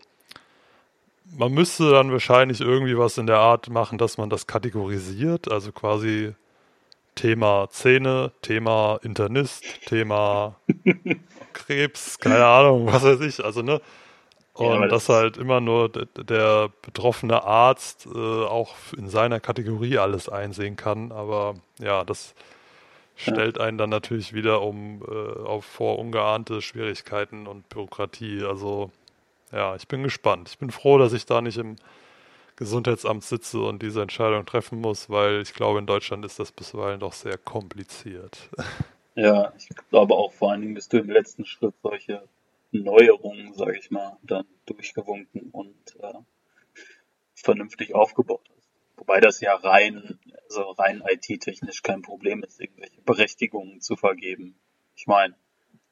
man müsste dann wahrscheinlich irgendwie was in der Art machen, dass man das kategorisiert, also quasi Thema Zähne, Thema Internist, Thema Krebs, keine Ahnung, was weiß ich, also ne. Und ja, dass halt immer nur der betroffene Arzt äh, auch in seiner Kategorie alles einsehen kann. Aber ja, das stellt einen dann natürlich wieder um äh, auf vor ungeahnte Schwierigkeiten und Bürokratie. Also ja, ich bin gespannt. Ich bin froh, dass ich da nicht im Gesundheitsamt sitze und diese Entscheidung treffen muss, weil ich glaube, in Deutschland ist das bisweilen doch sehr kompliziert.
Ja, ich glaube auch vor allen Dingen bist du im letzten Schritt solche Neuerungen, sage ich mal, dann durchgewunken und äh, vernünftig aufgebaut hast. Wobei das ja rein, also rein IT-technisch kein Problem ist, irgendwelche Berechtigungen zu vergeben. Ich meine,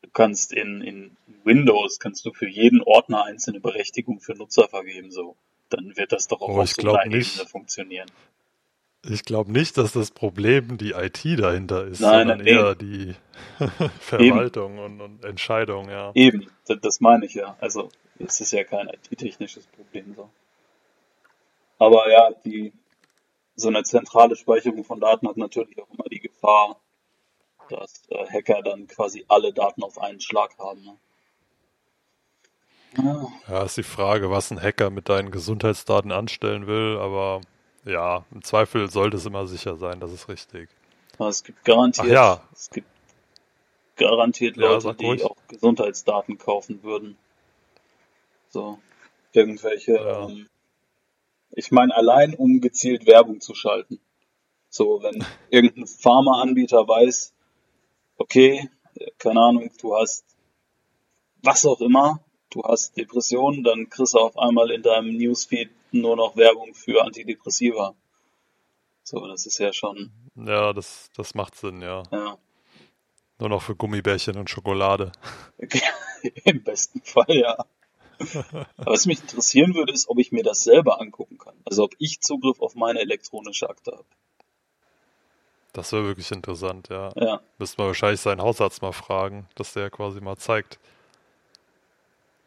du kannst in, in Windows kannst du für jeden Ordner einzelne Berechtigung für Nutzer vergeben, so dann wird das doch auch
oh, auf so einer nicht. Ebene funktionieren. Ich glaube nicht, dass das Problem die IT dahinter ist, Nein, sondern eher die Verwaltung und, und, Entscheidung, ja.
Eben, das, das meine ich ja. Also es ist ja kein IT-technisches Problem so. Aber ja, die so eine zentrale Speicherung von Daten hat natürlich auch immer die Gefahr, dass äh, Hacker dann quasi alle Daten auf einen Schlag haben. Ne?
Ja, ist die Frage, was ein Hacker mit deinen Gesundheitsdaten anstellen will, aber ja, im Zweifel sollte es immer sicher sein, das ist richtig.
Aber es gibt garantiert, ja. es gibt garantiert Leute, ja, die ruhig. auch Gesundheitsdaten kaufen würden. So, irgendwelche, ja. ähm, ich meine, allein um gezielt Werbung zu schalten. So, wenn irgendein Pharmaanbieter weiß, okay, keine Ahnung, du hast was auch immer, du hast Depressionen, dann kriegst du auf einmal in deinem Newsfeed nur noch Werbung für Antidepressiva. So, das ist ja schon.
Ja, das, das macht Sinn, ja.
Ja.
Nur noch für Gummibärchen und Schokolade.
Im besten Fall, ja. Aber was mich interessieren würde, ist, ob ich mir das selber angucken kann. Also ob ich Zugriff auf meine elektronische Akte habe.
Das wäre wirklich interessant, ja.
Ja.
Müsste man wahrscheinlich seinen Hausarzt mal fragen, dass der quasi mal zeigt.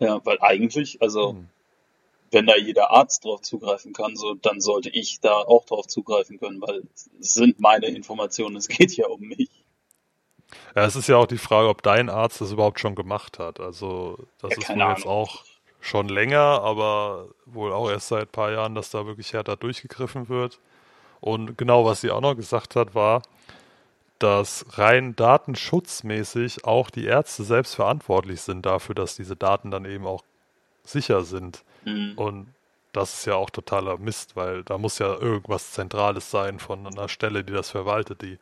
Ja, weil eigentlich, also
Hm.
wenn da jeder Arzt drauf zugreifen kann, so dann sollte ich da auch drauf zugreifen können, weil es sind meine Informationen, es geht ja um mich.
Ja, es ist ja auch die Frage, ob dein Arzt das überhaupt schon gemacht hat. Also, das
Ja,
ist wohl jetzt
Ahnung.
auch schon länger, aber wohl auch erst seit ein paar Jahren, dass da wirklich härter durchgegriffen wird. Und genau, was sie auch noch gesagt hat, war, dass rein datenschutzmäßig auch die Ärzte selbst verantwortlich sind dafür, dass diese Daten dann eben auch sicher sind.
Mhm.
Und das ist ja auch totaler Mist, weil da muss ja irgendwas Zentrales sein von einer Stelle, die das verwaltet. Die,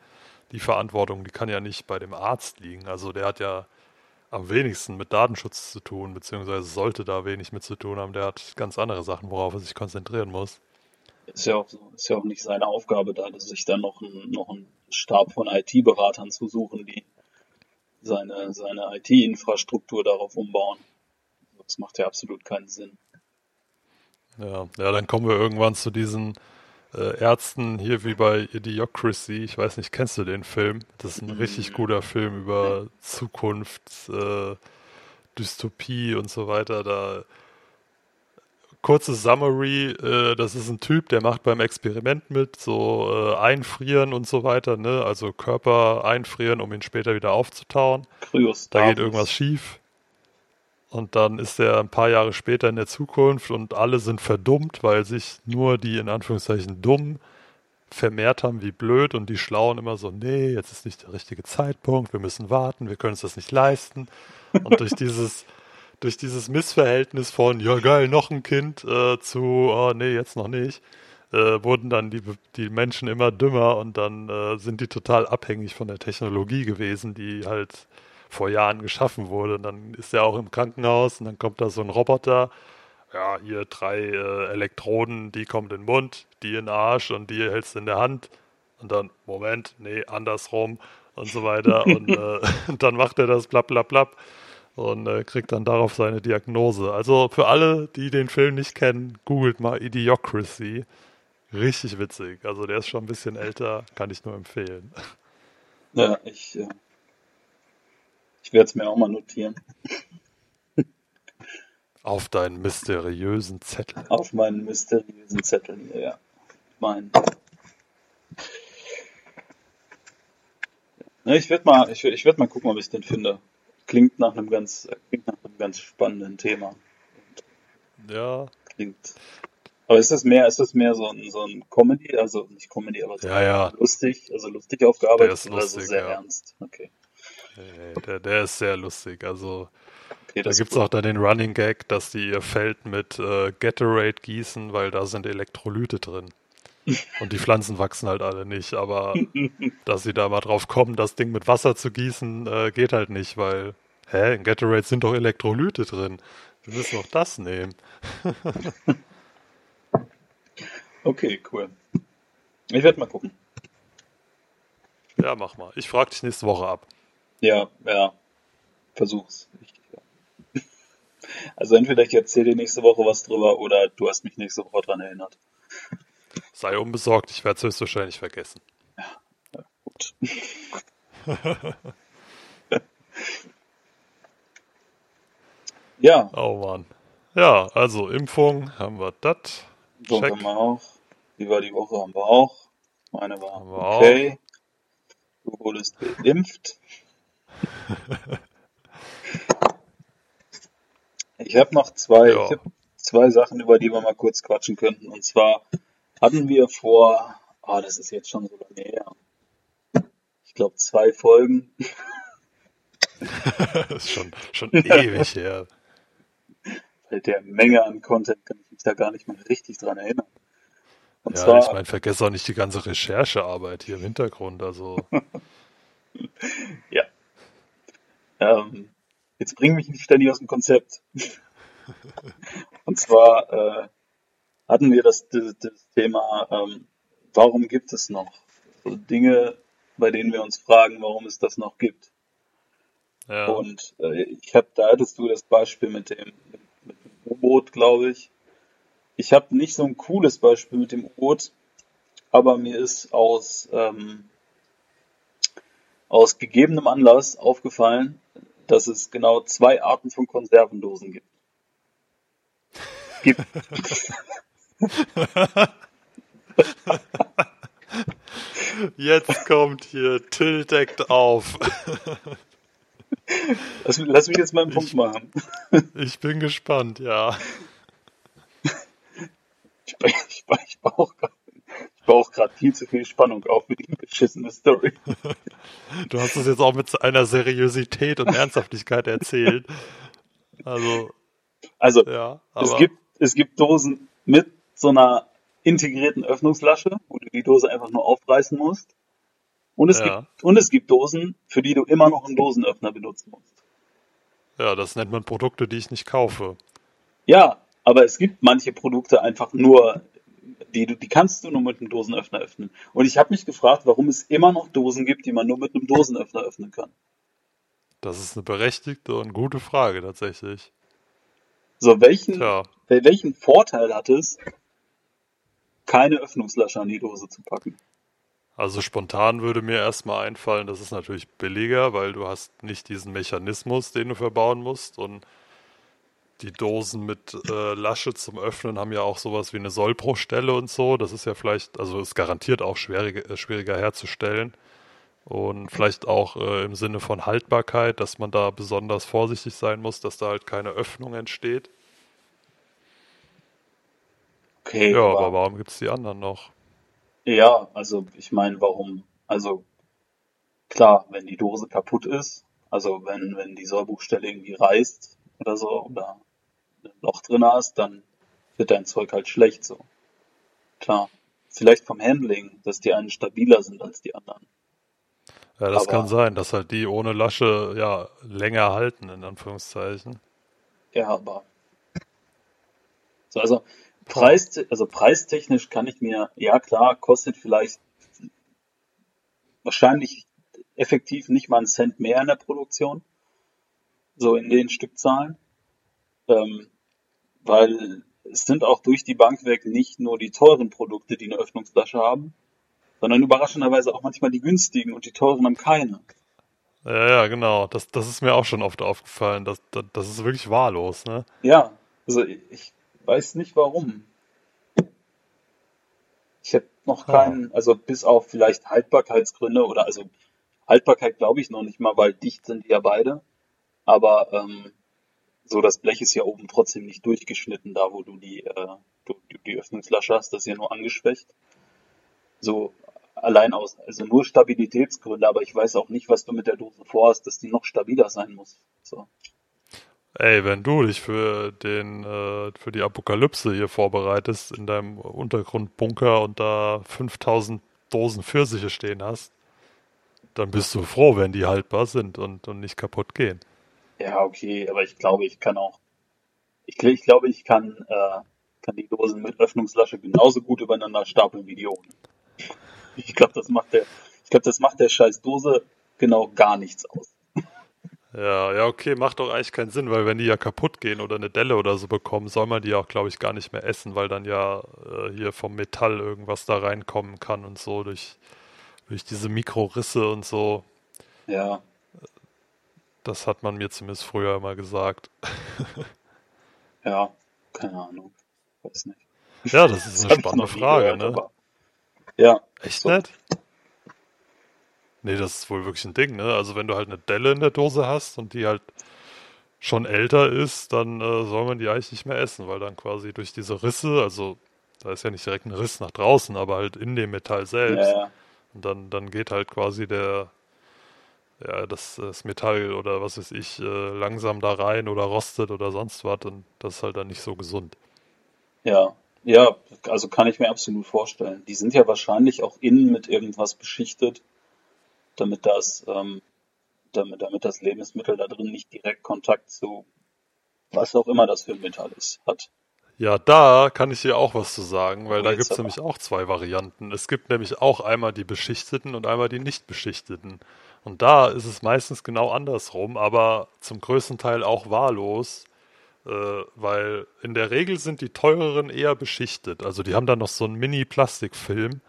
die Verantwortung, die kann ja nicht bei dem Arzt liegen. Also der hat ja am wenigsten mit Datenschutz zu tun, beziehungsweise sollte da wenig mit zu tun haben. Der hat ganz andere Sachen, worauf er sich konzentrieren muss.
Ist ja auch ist ja auch nicht seine Aufgabe da, sich dann noch einen, noch einen Stab von IT-Beratern zu suchen, die seine, seine IT-Infrastruktur darauf umbauen. Das macht ja absolut keinen Sinn.
Ja, ja, dann kommen wir irgendwann zu diesen äh, Ärzten hier wie bei Idiocracy. Ich weiß nicht, kennst du den Film? Das ist ein richtig guter Film über Zukunft, äh, Dystopie und so weiter. Da kurze Summary, äh, das ist ein Typ, der macht beim Experiment mit, so äh, einfrieren und so weiter, ne? Also Körper einfrieren, um ihn später wieder aufzutauen. Da
Kryostasis.
geht irgendwas schief. Und dann ist er ein paar Jahre später in der Zukunft und alle sind verdummt, weil sich nur die in Anführungszeichen dumm vermehrt haben, wie blöd und die Schlauen immer so, nee, jetzt ist nicht der richtige Zeitpunkt, wir müssen warten, wir können uns das nicht leisten. Und durch dieses, durch dieses Missverhältnis von, ja geil, noch ein Kind äh, zu, oh nee, jetzt noch nicht, äh, wurden dann die, die Menschen immer dümmer und dann äh, sind die total abhängig von der Technologie gewesen, die halt vor Jahren geschaffen wurde. Und dann ist er auch im Krankenhaus und dann kommt da so ein Roboter. Ja, hier drei äh, Elektroden, die kommen in den Mund, die in den Arsch und die hältst du in der Hand. Und dann, Moment, nee, andersrum und so weiter. und, äh, und dann macht er das blapp, blapp, blapp und äh, kriegt dann darauf seine Diagnose. Also für alle, die den Film nicht kennen, googelt mal Idiocracy. Richtig witzig. Also der ist schon ein bisschen älter, kann ich nur empfehlen.
Ja, ich, äh, ich werde es mir auch mal notieren.
Auf deinen mysteriösen Zettel.
Auf meinen mysteriösen Zettel hier, ja. Mein. Ne, ich werde mal, ich, ich werd mal gucken, ob ich den finde. Klingt nach einem ganz, klingt nach einem ganz spannenden Thema.
Ja,
Klingt. Aber ist das mehr, ist das mehr so ein, so ein Comedy, also nicht Comedy, aber so
Ja, ja.
lustig, also lustig aufgearbeitet
Der ist
oder so
lustig,
sehr
ja.
ernst? Okay.
nee, der, der ist sehr lustig. Also
Okay,
da
ist gut.
auch dann den Running Gag, dass die ihr Feld mit äh, Gatorade gießen, weil da sind Elektrolyte drin. Und die Pflanzen wachsen halt alle nicht, aber dass sie da mal drauf kommen, das Ding mit Wasser zu gießen, äh, geht halt nicht, weil, hä, in Gatorade sind doch Elektrolyte drin. Wir müssen doch das nehmen.
Okay, cool. Ich werde mal gucken.
Ja, mach mal. Ich frag dich nächste Woche ab.
Ja, ja. Versuch's. Ich, ja. Also entweder ich erzähle dir nächste Woche was drüber oder du hast mich nächste Woche dran erinnert.
Sei unbesorgt, ich werde es höchstwahrscheinlich vergessen.
Gut. Ja,
Oh Mann. Ja, also Impfung haben wir das. Check.
haben wir auch. Wie war die Woche? Haben wir auch. Meine war
Haben
okay. Du wurdest geimpft. Ich habe noch zwei,
Ja.
hab zwei Sachen, über die wir mal kurz quatschen könnten. Und zwar hatten wir vor, ah, das ist jetzt schon so lange her. Ich glaube zwei Folgen.
Das ist schon, schon ewig her.
Bei der Menge an Content kann ich mich da gar nicht mehr richtig dran erinnern. Und
Ja,
zwar,
ich meine, vergesse auch nicht die ganze Recherchearbeit hier im Hintergrund. Also,
ja. Ähm, jetzt bring mich nicht ständig aus dem Konzept. Und zwar äh, hatten wir das, das, das Thema, ähm, warum gibt es noch so Dinge, bei denen wir uns fragen, warum es das noch gibt. Ja. Und äh, ich habe, da hattest du das Beispiel mit dem, mit dem U-Boot, glaube ich. Ich habe nicht so ein cooles Beispiel mit dem U-Boot, aber mir ist aus, ähm, aus gegebenem Anlass aufgefallen, dass es genau zwei Arten von Konservendosen gibt. gibt.
Jetzt kommt hier Till deckt auf.
Lass, lass, mich jetzt mal einen Punkt ich, machen.
Ich bin gespannt, ja.
Ich, ich, ich baue gerade viel zu viel Spannung auf für die beschissene Story.
Du hast es jetzt auch mit einer Seriosität und Ernsthaftigkeit erzählt. Also,
also ja, es, gibt, es gibt Dosen mit so einer integrierten Öffnungslasche, wo du die Dose einfach nur aufreißen musst. Und es, ja. gibt, und es gibt Dosen, für die du immer noch einen Dosenöffner benutzen musst.
Ja, das nennt man Produkte, die ich nicht kaufe.
Ja, aber es gibt manche Produkte einfach nur, die, die kannst du nur mit einem Dosenöffner öffnen. Und ich habe mich gefragt, warum es immer noch Dosen gibt, die man nur mit einem Dosenöffner öffnen kann.
Das ist eine berechtigte und gute Frage tatsächlich.
So, welchen, welchen Vorteil hat es, keine Öffnungslasche an die Dose zu packen?
Also spontan würde mir erstmal einfallen, das ist natürlich billiger, weil du hast nicht diesen Mechanismus, den du verbauen musst und die Dosen mit äh, Lasche zum Öffnen haben ja auch sowas wie eine Sollbruchstelle und so. Das ist ja vielleicht, also ist garantiert auch schwieriger, äh, schwieriger herzustellen. Und vielleicht auch äh, im Sinne von Haltbarkeit, dass man da besonders vorsichtig sein muss, dass da halt keine Öffnung entsteht. Okay. Ja, aber, aber warum gibt es die anderen noch?
Ja, also ich meine, warum? Also klar, wenn die Dose kaputt ist, also wenn, wenn die Sollbuchstelle irgendwie reißt oder so, oder ein Loch drin hast, dann wird dein Zeug halt schlecht so. Klar. Vielleicht vom Handling, dass die einen stabiler sind als die anderen.
Ja, das Aber, kann sein, dass halt die ohne Lasche ja länger halten, in Anführungszeichen.
Ja, aber. So, also Preis, also preistechnisch kann ich mir, ja klar, kostet vielleicht wahrscheinlich effektiv nicht mal einen Cent mehr in der Produktion. So in den Stückzahlen. Ähm, weil es sind auch durch die Bank weg nicht nur die teuren Produkte, die eine Öffnungsflasche haben, sondern überraschenderweise auch manchmal die günstigen und die teuren haben keine.
Ja, ja, genau. Das, das ist mir auch schon oft aufgefallen. Das, das, das ist wirklich wahllos, ne?
Ja, also ich weiß nicht warum. Ich habe noch ah. keinen, also bis auf vielleicht Haltbarkeitsgründe oder also Haltbarkeit glaube ich noch nicht mal, weil dicht sind die ja beide. Aber ähm, so das Blech ist ja oben trotzdem nicht durchgeschnitten, da wo du die, äh, du, die Öffnungsflasche hast, das ist ja nur angeschwächt. So allein aus, also nur Stabilitätsgründe, aber ich weiß auch nicht, was du mit der Dose vorhast, dass die noch stabiler sein muss. So.
Ey, wenn du dich für den, äh, für die Apokalypse hier vorbereitest in deinem Untergrundbunker und da 5000 Dosen Pfirsiche stehen hast, dann bist du froh, wenn die haltbar sind und, und nicht kaputt gehen.
Ja, okay, aber ich glaube, ich kann auch, ich, ich glaube, ich kann, äh, kann die Dosen mit Öffnungslasche genauso gut übereinander stapeln wie die ohne. Ich glaube, das macht der, ich glaube, das macht der scheiß Dose genau gar nichts aus.
Ja, ja, okay, macht doch eigentlich keinen Sinn, weil wenn die ja kaputt gehen oder eine Delle oder so bekommen, soll man die auch, glaube ich, gar nicht mehr essen, weil dann ja äh, hier vom Metall irgendwas da reinkommen kann und so durch, durch diese Mikrorisse und so.
Ja.
Das hat man mir zumindest früher immer gesagt.
ja, keine Ahnung. Weiß nicht.
Ja, das ist eine spannende Frage, gehört, ne?
Ja.
Echt so. nett? Nee, das ist wohl wirklich ein Ding, ne? Also wenn du halt eine Delle in der Dose hast und die halt schon älter ist, dann äh, soll man die eigentlich nicht mehr essen, weil dann quasi durch diese Risse, also da ist ja nicht direkt ein Riss nach draußen, aber halt in dem Metall selbst. Ja, ja. Und dann, dann geht halt quasi der, ja, das, das Metall oder was weiß ich, äh, langsam da rein oder rostet oder sonst was und das ist halt dann nicht so gesund.
Ja, ja, also kann ich mir absolut vorstellen. Die sind ja wahrscheinlich auch innen mit irgendwas beschichtet damit das, ähm, damit, damit das Lebensmittel da drin nicht direkt Kontakt zu was auch immer das für ein Metall ist, hat.
Ja, da kann ich dir auch was zu sagen, weil oh, da gibt es nämlich auch zwei Varianten. Es gibt nämlich auch einmal die beschichteten und einmal die nicht beschichteten. Und da ist es meistens genau andersrum, aber zum größten Teil auch wahllos, äh, weil in der Regel sind die teureren eher beschichtet. Also die haben dann noch so einen Mini-Plastikfilm,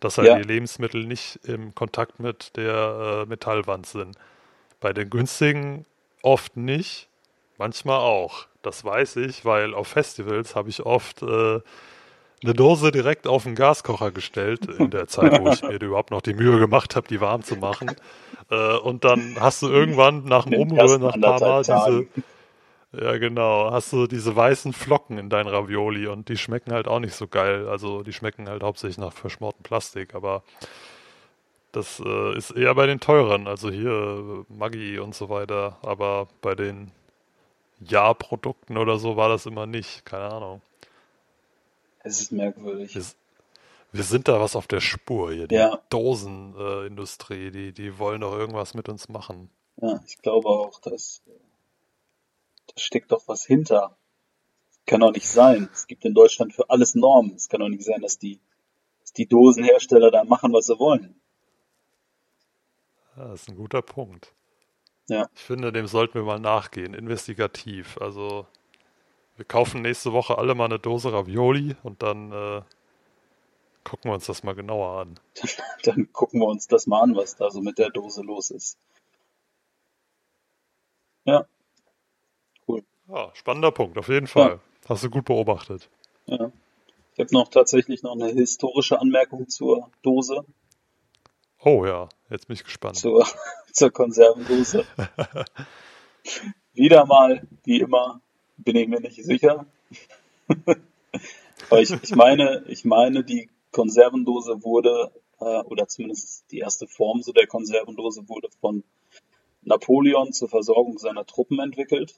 dass halt
Ja.
die Lebensmittel nicht im Kontakt mit der äh, Metallwand sind. Bei den günstigen oft nicht, manchmal auch. Das weiß ich, weil auf Festivals habe ich oft äh, eine Dose direkt auf den Gaskocher gestellt, in der Zeit, wo ich mir überhaupt noch die Mühe gemacht habe, die warm zu machen. Äh, und dann hast du irgendwann nach dem Umrühren, nach ein paar Mal diese. Ja genau, hast du diese weißen Flocken in deinen Ravioli und die schmecken halt auch nicht so geil. Also die schmecken halt hauptsächlich nach verschmortem Plastik, aber das äh, ist eher bei den teuren, also hier äh, Maggi und so weiter, aber bei den Ja-Produkten oder so war das immer nicht, keine Ahnung.
Es ist merkwürdig.
Wir, wir sind da was auf der Spur hier, die
Ja.
Dosenindustrie, die, die wollen doch irgendwas mit uns machen.
Ja, ich glaube auch, dass da steckt doch was hinter. Kann doch nicht sein. Es gibt in Deutschland für alles Normen. Es kann doch nicht sein, dass die, dass die Dosenhersteller da machen, was sie wollen.
Das ist ein guter Punkt.
Ja,
Ich finde, dem sollten wir mal nachgehen, investigativ. Also, wir kaufen nächste Woche alle mal eine Dose Ravioli und dann äh, gucken wir uns das mal genauer an.
dann gucken wir uns das mal an, was da so mit der Dose los ist. Ja.
Ja, spannender Punkt, auf jeden
Ja,
Fall. Hast du gut beobachtet.
ja. Ich habe noch tatsächlich noch eine historische Anmerkung zur Dose,
Oh ja, jetzt bin ich gespannt.
zur, zur Konservendose. Wieder mal, wie immer, bin ich mir nicht sicher. Aber ich, ich meine, ich meine, die Konservendose wurde, äh, oder zumindest die erste Form so der Konservendose wurde von Napoleon zur Versorgung seiner Truppen entwickelt.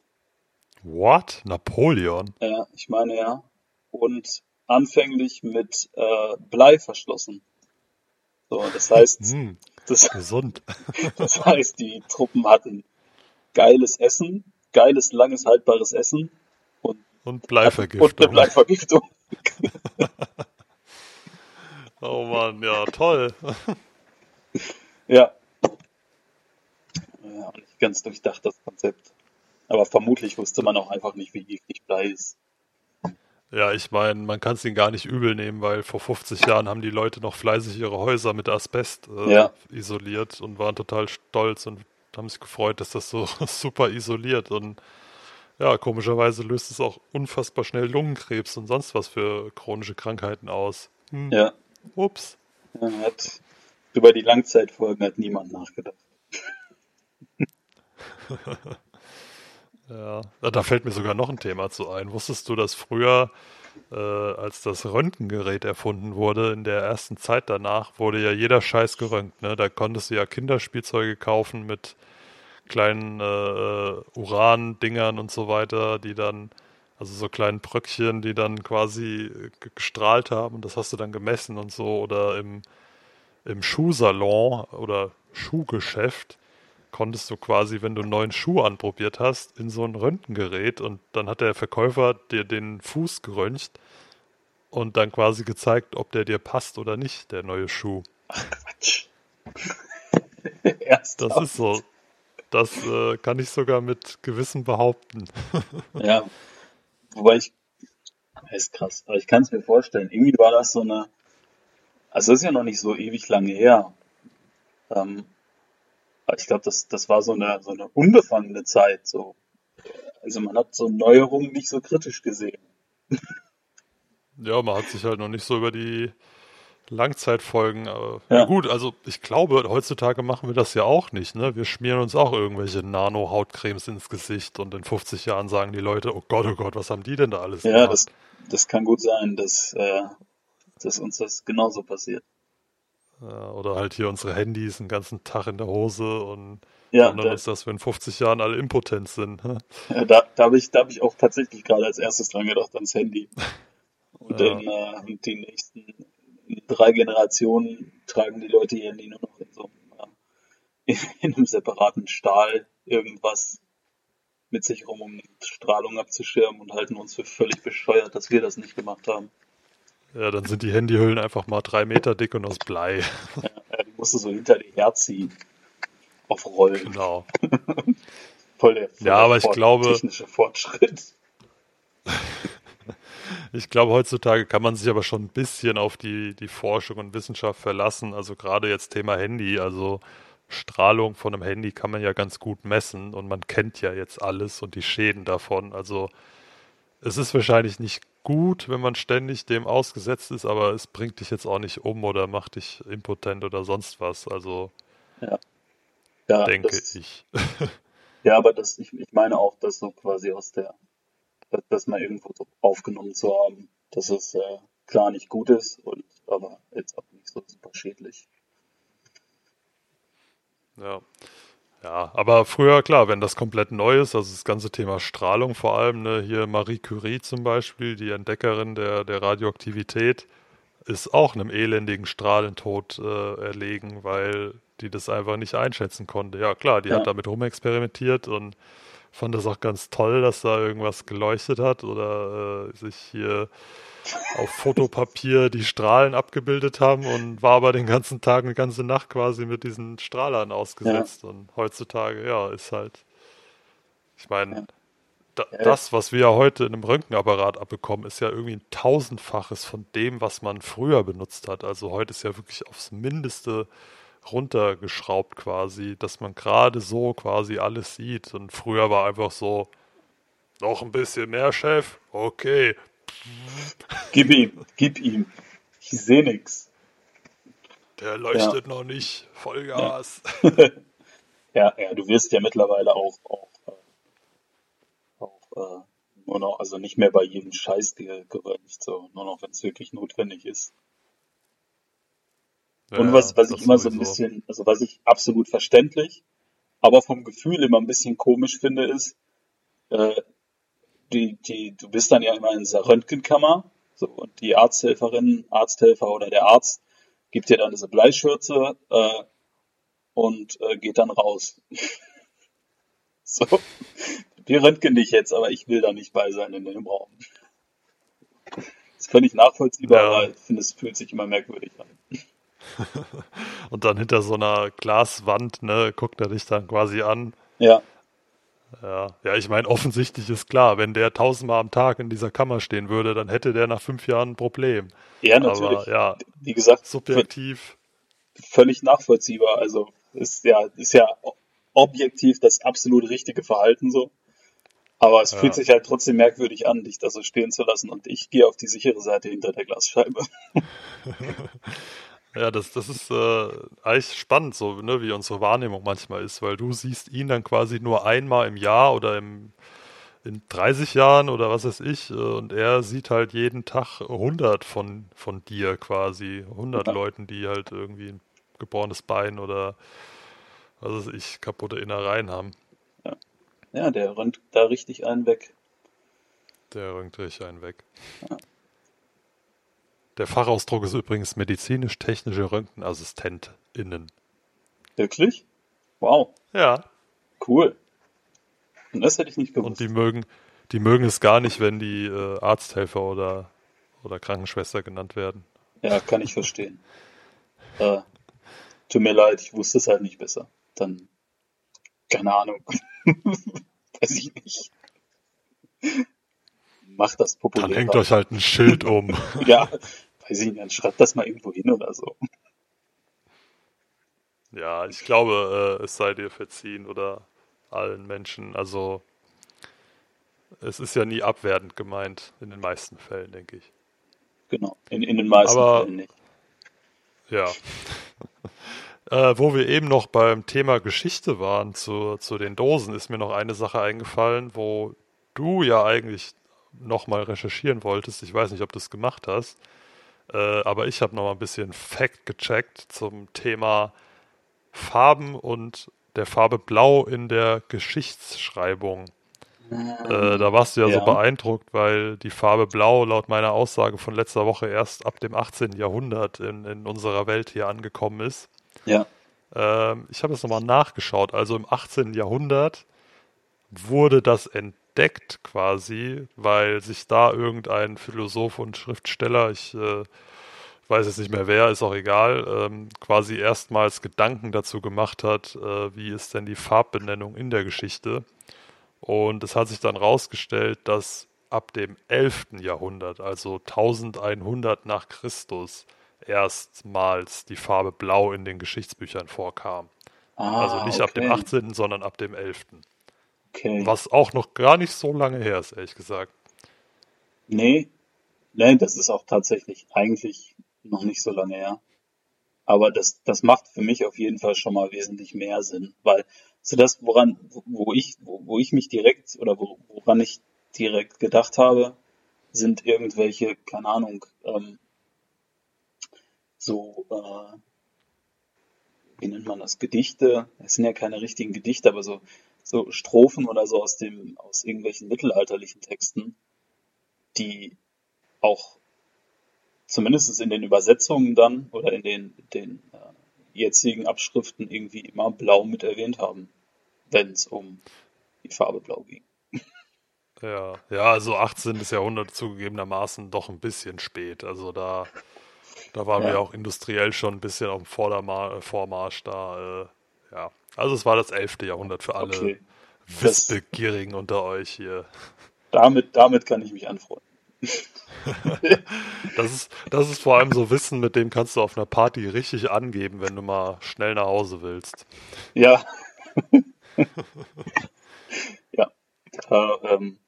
What? Napoleon?
Ja, ich meine ja. Und anfänglich mit äh, Blei verschlossen. So, das heißt,
Hm,
das,
gesund.
das heißt, die Truppen hatten geiles Essen, geiles, langes, haltbares Essen und
Und
hatten und eine
Bleivergiftung.
Bleivergiftung.
Oh Mann, ja, toll.
Ja. Ja, nicht ganz durchdacht, das Konzept. Aber vermutlich wusste man auch einfach nicht, wie giftig Blei ist.
Ja, ich meine, man kann es ihnen gar nicht übel nehmen, weil vor 50 Jahren haben die Leute noch fleißig ihre Häuser mit Asbest äh,
Ja,
isoliert und waren total stolz und haben sich gefreut, dass das so super isoliert und ja, komischerweise löst es auch unfassbar schnell Lungenkrebs und sonst was für chronische Krankheiten aus. Hm,
ja.
ups.
Ja, Hat, über die Langzeitfolgen hat niemand nachgedacht.
Ja, da fällt mir sogar noch ein Thema zu ein. Wusstest du, dass früher, äh, als das Röntgengerät erfunden wurde, in der ersten Zeit danach, wurde ja jeder Scheiß geröntgt, ne? Da konntest du ja Kinderspielzeuge kaufen mit kleinen äh, äh, Uran-Dingern und so weiter, die dann, also so kleinen Bröckchen, die dann quasi äh, ge- gestrahlt haben und das hast du dann gemessen und so. Oder im, im Schuhsalon oder Schuhgeschäft konntest du quasi, wenn du einen neuen Schuh anprobiert hast, in so ein Röntgengerät und dann hat der Verkäufer dir den Fuß geröntgt und dann quasi gezeigt, ob der dir passt oder nicht, der neue Schuh.
Quatsch.
Das ist so. Das äh, kann ich sogar mit Gewissen behaupten.
Ja, wobei ich, ist krass, aber ich kann es mir vorstellen. Irgendwie war das so eine, also das ist ja noch nicht so ewig lange her. Ähm, ich glaube, das, das war so eine, so eine unbefangene Zeit. So. Also man hat so Neuerungen nicht so kritisch gesehen.
Ja, man hat sich halt noch nicht so über die Langzeitfolgen. Ja
Ja,
gut, also ich glaube, heutzutage machen wir das ja auch nicht, ne? Wir schmieren uns auch irgendwelche Nano-Hautcremes ins Gesicht und in 50 Jahren sagen die Leute, oh Gott, oh Gott, was haben die denn da alles
ja,
gemacht?
das, das kann gut sein, dass, äh, dass uns das genauso passiert.
Ja, oder halt hier unsere Handys den ganzen Tag in der Hose und
Ja,
wundern
da,
uns, dass wir in 50 Jahren alle impotent sind. ne?
ja, da, da habe ich, da hab ich auch tatsächlich gerade als erstes dran gedacht, ans Handy. Und
Ja,
in, äh, die nächsten drei Generationen tragen die Leute ihr Handy nur noch in so einem, äh, in einem separaten Stahl irgendwas mit sich rum, um die Strahlung abzuschirmen und halten uns für völlig bescheuert, dass wir das nicht gemacht haben.
Ja, dann sind die Handyhüllen einfach mal drei Meter dick und aus Blei.
Ja, die musst du so hinter dir herziehen. auf Rollen.
Genau.
voll der, voll
Ja, aber ich glaube-
technische Fortschritt.
Ich glaube, heutzutage kann man sich aber schon ein bisschen auf die, die Forschung und Wissenschaft verlassen. Also gerade jetzt Thema Handy, also Strahlung von einem Handy kann man ja ganz gut messen und man kennt ja jetzt alles und die Schäden davon. Also es ist wahrscheinlich nicht gut, wenn man ständig dem ausgesetzt ist, aber es bringt dich jetzt auch nicht um oder macht dich impotent oder sonst was. Also
Ja,
denke
das,
ich.
Ja, aber das, ich, ich meine auch, dass so quasi aus der, das, das mal irgendwo so aufgenommen zu haben, dass es äh, klar nicht gut ist und aber jetzt auch nicht so super schädlich.
Ja. Ja, aber früher, klar, wenn das komplett neu ist, also das ganze Thema Strahlung vor allem, ne, hier Marie Curie zum Beispiel, die Entdeckerin der, der Radioaktivität, ist auch einem elendigen Strahlentod äh, erlegen, weil die das einfach nicht einschätzen konnte. Ja, klar, die
Ja.
hat damit rumexperimentiert und fand das auch ganz toll, dass da irgendwas geleuchtet hat oder äh, sich hier auf Fotopapier die Strahlen abgebildet haben und war aber den ganzen Tag, eine ganze Nacht quasi mit diesen Strahlern ausgesetzt. Und heutzutage, ja, ist halt, ich meine,
Ja.
da,
Ja.
das, was wir heute in einem Röntgenapparat abbekommen, ist ja irgendwie ein tausendfaches von dem, was man früher benutzt hat. Also heute ist ja wirklich aufs Mindeste runtergeschraubt quasi, dass man gerade so quasi alles sieht. Und früher war einfach so, noch ein bisschen mehr, Chef? Okay.
Gib ihm, gib ihm. Ich sehe nix.
Der leuchtet noch nicht. Vollgas.
Ja, ja, du wirst ja mittlerweile auch, auch, äh, auch äh, nur noch, also nicht mehr bei jedem Scheiß ge- geröntgt, so, nur noch, wenn es wirklich notwendig ist. Und
Ja,
was, was
das
ich immer so ein bisschen, also was ich absolut verständlich, aber vom Gefühl immer ein bisschen komisch finde, ist, äh, die, die, du bist dann ja immer in dieser Röntgenkammer, so, und die Arzthelferin, Arzthelfer oder der Arzt gibt dir dann diese Bleischürze, äh, und äh, geht dann raus. so, wir röntgen dich jetzt, aber ich will da nicht bei sein in dem Raum. ist völlig nachvollziehbar,
Ja.
aber ich finde, es fühlt sich immer merkwürdig an.
Und dann hinter so einer Glaswand, ne, guckt er dich dann quasi an.
Ja,
Ja, ja, ich meine, offensichtlich ist klar, wenn der tausendmal am Tag in dieser Kammer stehen würde, dann hätte der nach fünf Jahren ein Problem.
ja, natürlich.
Aber ja,
Wie gesagt,
subjektiv,
völlig nachvollziehbar. Also ist ja, ist ja objektiv das absolut richtige Verhalten so. Aber es
Ja.
fühlt sich halt trotzdem merkwürdig an, dich da so stehen zu lassen. Und ich gehe auf die sichere Seite hinter der Glasscheibe.
ja, das, das ist äh, eigentlich spannend, so, ne, wie unsere Wahrnehmung manchmal ist, weil du siehst ihn dann quasi nur einmal im Jahr oder im, in 30 Jahren oder was weiß ich, äh, und er sieht halt jeden Tag 100 von, von dir quasi, 100
Ja.
Leuten, die halt irgendwie ein gebrochenes Bein oder was weiß ich, kaputte Innereien haben.
Ja, der rennt da richtig einen weg.
Der rönt richtig einen weg.
Ja.
Der Fachausdruck ist übrigens medizinisch-technische RöntgenassistentInnen.
Wirklich? Wow,
Ja.
cool. Und das hätte ich nicht
Und
gewusst.
die mögen, die mögen es gar nicht, wenn die äh, Arzthelfer oder, oder Krankenschwester genannt werden.
Ja, kann ich verstehen. Äh, tut mir leid, ich wusste es halt nicht besser. Dann, keine Ahnung. Weiß ich nicht. Macht das populär.
Dann hängt euch halt ein Schild um.
Ja, weiß ich nicht, dann schreibt das mal irgendwo hin oder so.
Ja, ich glaube, äh, es sei dir verziehen oder allen Menschen. Also, es ist ja nie abwertend gemeint, in den meisten Fällen, denke ich.
Genau, in, in den meisten
Aber-
Fällen nicht.
Ja. äh, wo wir eben noch beim Thema Geschichte waren, zu, zu den Dosen, ist mir noch eine Sache eingefallen, wo du ja eigentlich nochmal recherchieren wolltest. Ich weiß nicht, ob du es gemacht hast. Äh, aber ich habe nochmal ein bisschen Fact gecheckt zum Thema Farben und der Farbe Blau in der Geschichtsschreibung. Äh, da warst du ja, so
Ja.
beeindruckt, weil die Farbe Blau laut meiner Aussage von letzter Woche erst ab dem 18. Jahrhundert in, in unserer Welt hier angekommen ist.
Ja,
Ähm, ich habe es nochmal nachgeschaut. Also im 18. Jahrhundert wurde das entdeckt quasi, weil sich da irgendein Philosoph und Schriftsteller, ich äh, weiß jetzt nicht mehr wer, ist auch egal, ähm, quasi erstmals Gedanken dazu gemacht hat, äh, wie ist denn die Farbbenennung in der Geschichte. Und es hat sich dann rausgestellt, dass ab dem 11. Jahrhundert, also 1100 nach Christus, erstmals die Farbe Blau in den Geschichtsbüchern vorkam.
Ah,
also nicht
okay.
ab dem 18., sondern ab dem 11.
Okay.
Was auch noch gar nicht so lange her ist, ehrlich gesagt.
Nee, nee, das ist auch tatsächlich eigentlich noch nicht so lange her. Aber das, das macht für mich auf jeden Fall schon mal wesentlich mehr Sinn, weil so das, woran, wo ich, wo, wo ich mich direkt oder wo, woran ich direkt gedacht habe, sind irgendwelche, keine Ahnung, ähm, so, äh, wie nennt man das, Gedichte, es sind ja keine richtigen Gedichte, aber so, so Strophen oder so aus dem, aus irgendwelchen mittelalterlichen Texten, die auch zumindest in den Übersetzungen dann oder in den, den äh, jetzigen Abschriften irgendwie immer blau mit erwähnt haben, wenn es um die Farbe blau ging.
Ja, ja, also 18. Jahrhundert zugegebenermaßen doch ein bisschen spät. Also da, da waren wir
Ja.
auch industriell schon ein bisschen auf dem Vorderma Vormarsch da. Äh, ja, also es war das 11. Jahrhundert für alle
Okay,
Wissbegierigen unter euch hier.
damit, damit kann ich mich anfreunden.
Das ist, das ist vor allem so Wissen, mit dem kannst du auf einer Party richtig angeben, wenn du mal schnell nach Hause willst.
Ja, ja, da ähm,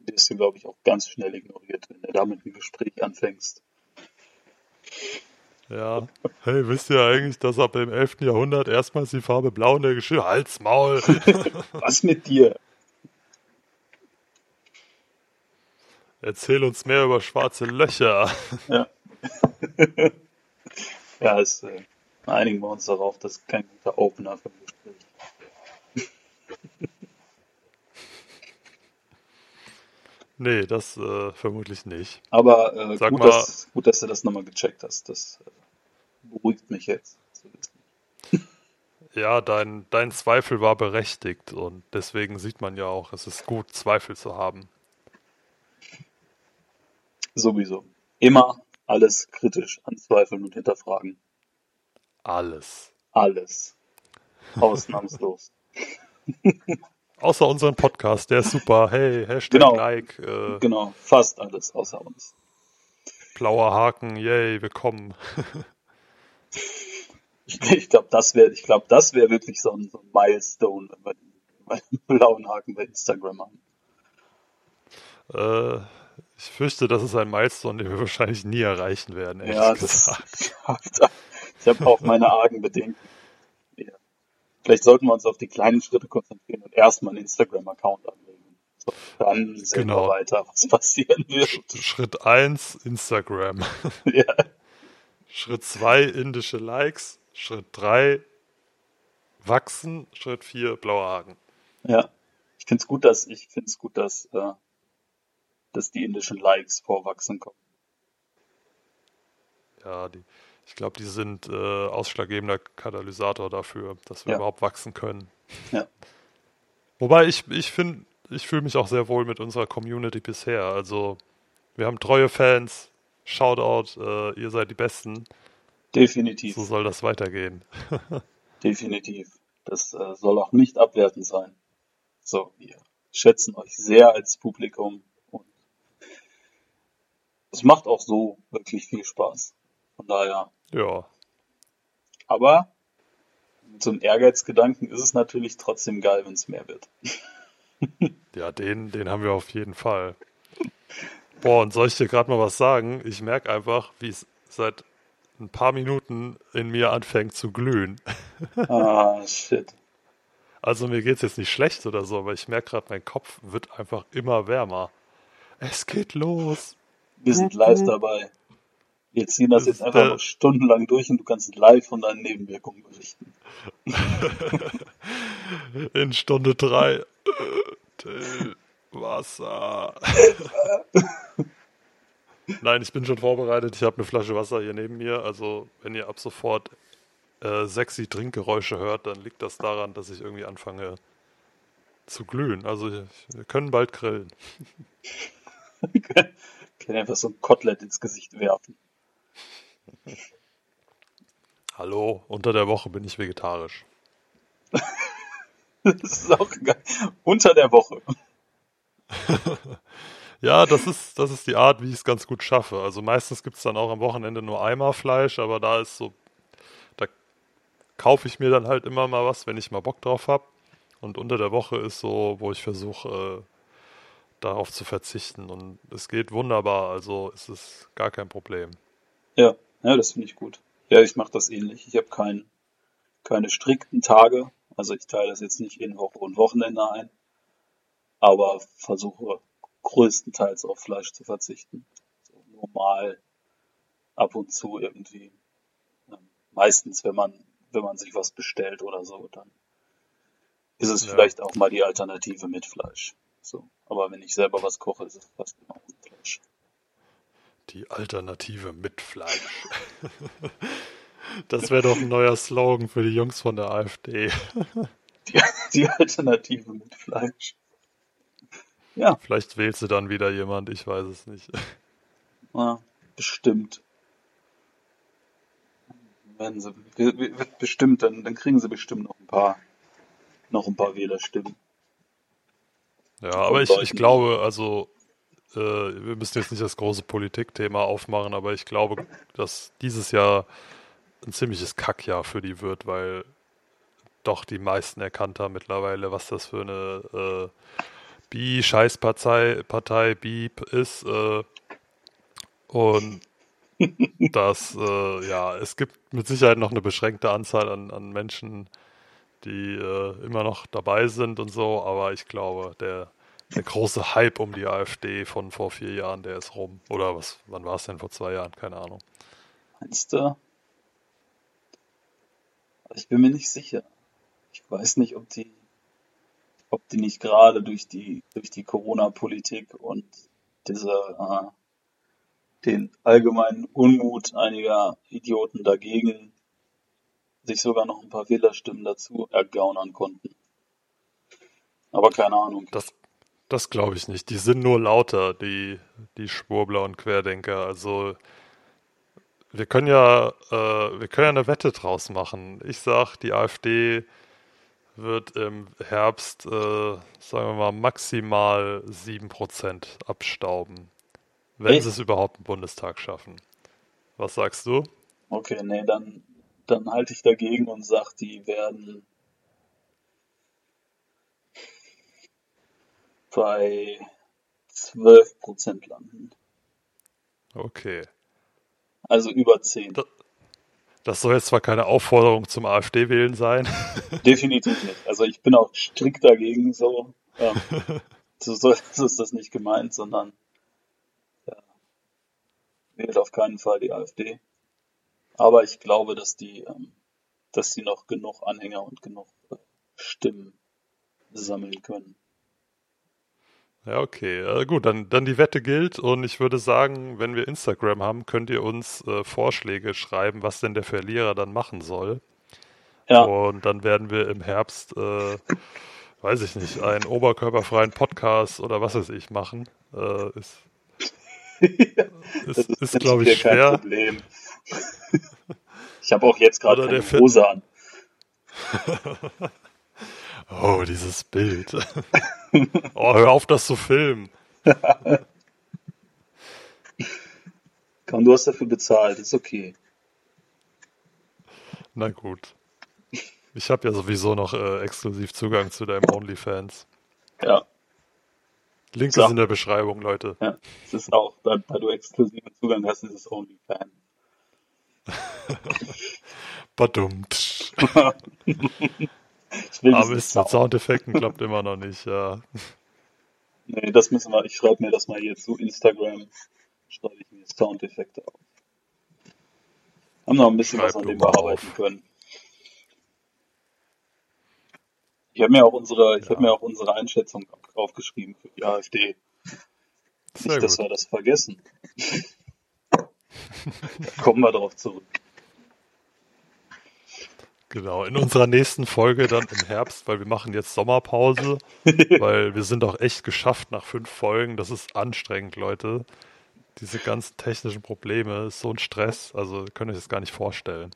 wirst du, glaube ich, auch ganz schnell ignoriert, wenn du damit ein Gespräch anfängst.
Ja. Hey, wisst ihr eigentlich, dass ab dem 11. Jahrhundert erstmals die Farbe Blau in der Geschichte... Halt's Maul!
Was mit dir?
Erzähl uns mehr über schwarze Löcher.
Ja, ja es, äh, einigen wir uns darauf, das ist kein guter Opener für Gespräch.
Nee, das äh, vermutlich nicht.
Aber äh,
Sag
gut,
mal-
dass, gut, dass du das nochmal gecheckt hast. Das äh, beruhigt mich jetzt.
Ja, dein, dein Zweifel war berechtigt und deswegen sieht man ja auch, es ist gut, Zweifel zu haben.
Sowieso. Immer alles kritisch anzweifeln und hinterfragen.
Alles.
Alles. Ausnahmslos.
Außer unseren Podcast, der ist super. Hey, Hashtag
Genau.
Like, äh,
Genau, fast alles außer uns.
blauer Haken, yay, willkommen.
Ich, glaube, das wäre, ich glaube, das wäre wirklich so ein, so ein Milestone, wenn wir den, wenn wir den blauen Haken bei Instagram haben.
Äh, ich fürchte, das ist ein Milestone, den wir wahrscheinlich nie erreichen werden,
Ja, das, ich habe auch meine argen Bedenken. Ja. Vielleicht sollten wir uns auf die kleinen Schritte konzentrieren und erstmal einen Instagram-Account anlegen. So, dann sehen
Genau.
wir weiter, was passieren wird.
Sch- Schritt 1, Instagram.
Ja,
Schritt 2, indische Likes. Schritt 3, wachsen. Schritt 4, blauer Haken.
ja. Ich finde es gut, dass ich finde es gut, dass äh, dass die indischen Likes vorwachsen kommen.
Ja, die, ich glaube, die sind äh, ausschlaggebender Katalysator dafür, dass wir
Ja.
überhaupt wachsen können.
Ja.
Wobei ich, ich finde, ich fühle mich auch sehr wohl mit unserer Community bisher. Also, wir haben treue Fans. Shoutout, äh, ihr seid die Besten.
Definitiv,
So soll das weitergehen.
definitiv. Das äh, soll auch nicht abwertend sein. So, wir schätzen euch sehr als Publikum und es macht auch so wirklich viel Spaß. Von daher,
Ja,
aber einem Ehrgeizgedanken ist es natürlich trotzdem geil, wenn es mehr wird.
ja, den, den haben wir auf jeden Fall. Boah, und soll ich dir gerade mal was sagen? Ich merke einfach, wie es seit ein paar Minuten in mir anfängt zu glühen.
Ah, shit.
Also mir geht's jetzt nicht schlecht oder so, aber ich merke gerade, mein Kopf wird einfach immer wärmer. Es geht los.
Wir sind live dabei. Wir ziehen das
Das
jetzt einfach
der-
noch stundenlang durch und du kannst live von deinen Nebenwirkungen berichten.
In Stunde drei. Till, Wasser. Nein, ich bin schon vorbereitet. Ich habe eine Flasche Wasser hier neben mir. Also, wenn ihr ab sofort äh, sexy Trinkgeräusche hört, dann liegt das daran, dass ich irgendwie anfange zu glühen. Also, wir können bald grillen.
Ich kann einfach so ein Kotelett ins Gesicht werfen.
Hallo, unter der Woche bin ich vegetarisch.
das ist auch geil. Unter der Woche.
ja, das ist, das ist die Art, wie ich es ganz gut schaffe. Also meistens gibt es dann auch am Wochenende nur einmal Fleisch, aber da ist so, da kaufe ich mir dann halt immer mal was, wenn ich mal Bock drauf habe. Und unter der Woche ist so, wo ich versuche, äh, darauf zu verzichten. Und es geht wunderbar, also es ist gar kein Problem.
Ja, ja, das finde ich gut. Ja, ich mache das ähnlich. Ich habe kein, keine strikten Tage. Also ich teile das jetzt nicht in Woche und Wochenende ein, aber versuche größtenteils auf Fleisch zu verzichten. So normal ab und zu irgendwie. Meistens, wenn man, wenn man sich was bestellt oder so, dann ist es ja. vielleicht auch mal die Alternative mit Fleisch. So. Aber wenn ich selber was koche, ist es fast immer ohne Fleisch.
Die Alternative mit Fleisch. das wäre doch ein neuer Slogan für die Jungs von der AfD.
Die, die Alternative mit Fleisch.
Ja. Vielleicht wählt sie dann wieder jemand, ich weiß es nicht.
Ja, bestimmt. Werden sie, wird bestimmt, dann, dann kriegen sie bestimmt noch ein paar, noch ein paar Wählerstimmen.
Ja, aber ich, ich glaube, also äh, wir müssen jetzt nicht das große Politikthema aufmachen, aber ich glaube, dass dieses Jahr ein ziemliches Kackjahr für die wird, weil doch die meisten erkannt haben mittlerweile, was das für eine äh, Bi-Scheißpartei Partei Bieb ist. Äh, und dass, äh, ja, es gibt mit Sicherheit noch eine beschränkte Anzahl an, an Menschen, die äh, immer noch dabei sind und so, aber ich glaube, der, der große Hype um die AfD von vor vier Jahren, der ist rum. Oder was, wann war es denn vor zwei Jahren? Keine Ahnung.
Meinst du? Ich bin mir nicht sicher. Ich weiß nicht, ob die, ob die nicht gerade durch die, durch die Corona-Politik und diese, äh, den allgemeinen Unmut einiger Idioten dagegen sich sogar noch ein paar Wählerstimmen dazu ergaunern konnten. Aber keine Ahnung.
Das, das glaube ich nicht. Die sind nur lauter, die, die Schwurbler und Querdenker. Also wir können ja, äh, wir können ja eine Wette draus machen. Ich sag, die AfD wird im Herbst, äh, sagen wir mal, maximal 7% abstauben. Wenn Echt? sie es überhaupt im Bundestag schaffen. Was sagst du?
Okay, nee, dann dann halte ich dagegen und sage, die werden bei 12% landen.
Okay.
Also über 10.
Das, das soll jetzt zwar keine Aufforderung zum AfD-Wählen sein.
Definitiv nicht. Also ich bin auch strikt dagegen so. Ja. so, so, so ist das nicht gemeint, sondern ja, wählt auf keinen Fall die AfD. Aber ich glaube, dass die, ähm, dass die noch genug Anhänger und genug äh, Stimmen sammeln können.
Ja, okay. Äh, gut, dann, dann die Wette gilt und ich würde sagen, wenn wir Instagram haben, könnt ihr uns äh, Vorschläge schreiben, was denn der Verlierer dann machen soll. Ja. Und dann werden wir im Herbst, äh, weiß ich nicht, einen oberkörperfreien Podcast oder was weiß ich machen. Äh, ist,
ist, ist, ist glaube ich, schwer. Kein Problem. Ich habe auch jetzt gerade keine Hose an.
oh, dieses Bild. oh, hör auf, das zu filmen.
Komm, du hast dafür bezahlt, ist okay.
Na gut. Ich habe ja sowieso noch äh, exklusiv Zugang zu deinem OnlyFans.
Ja.
Link ist in der Beschreibung, Leute.
Ja, es ist auch, da, da du exklusiven Zugang hast, ist es OnlyFans.
Badummt. Aber ist mit Soundeffekten klappt immer noch nicht, ja.
Nee, das müssen wir, ich schreibe mir das mal hier zu Instagram, schreibe ich mir Soundeffekte auf. Haben noch ein bisschen Schreib was, an dem wir arbeiten können. Ich habe mir auch unsere, ich ja. habe mir auch unsere Einschätzung aufgeschrieben für die AfD. Sehr Nicht, dass wir das vergessen. Kommen wir darauf zurück.
Genau, in unserer nächsten Folge dann im Herbst, weil wir machen jetzt Sommerpause, weil wir sind auch echt geschafft nach fünf Folgen. Das ist anstrengend, Leute. diese ganzen technischen Probleme ist so ein Stress, also könnt ihr euch das gar nicht vorstellen.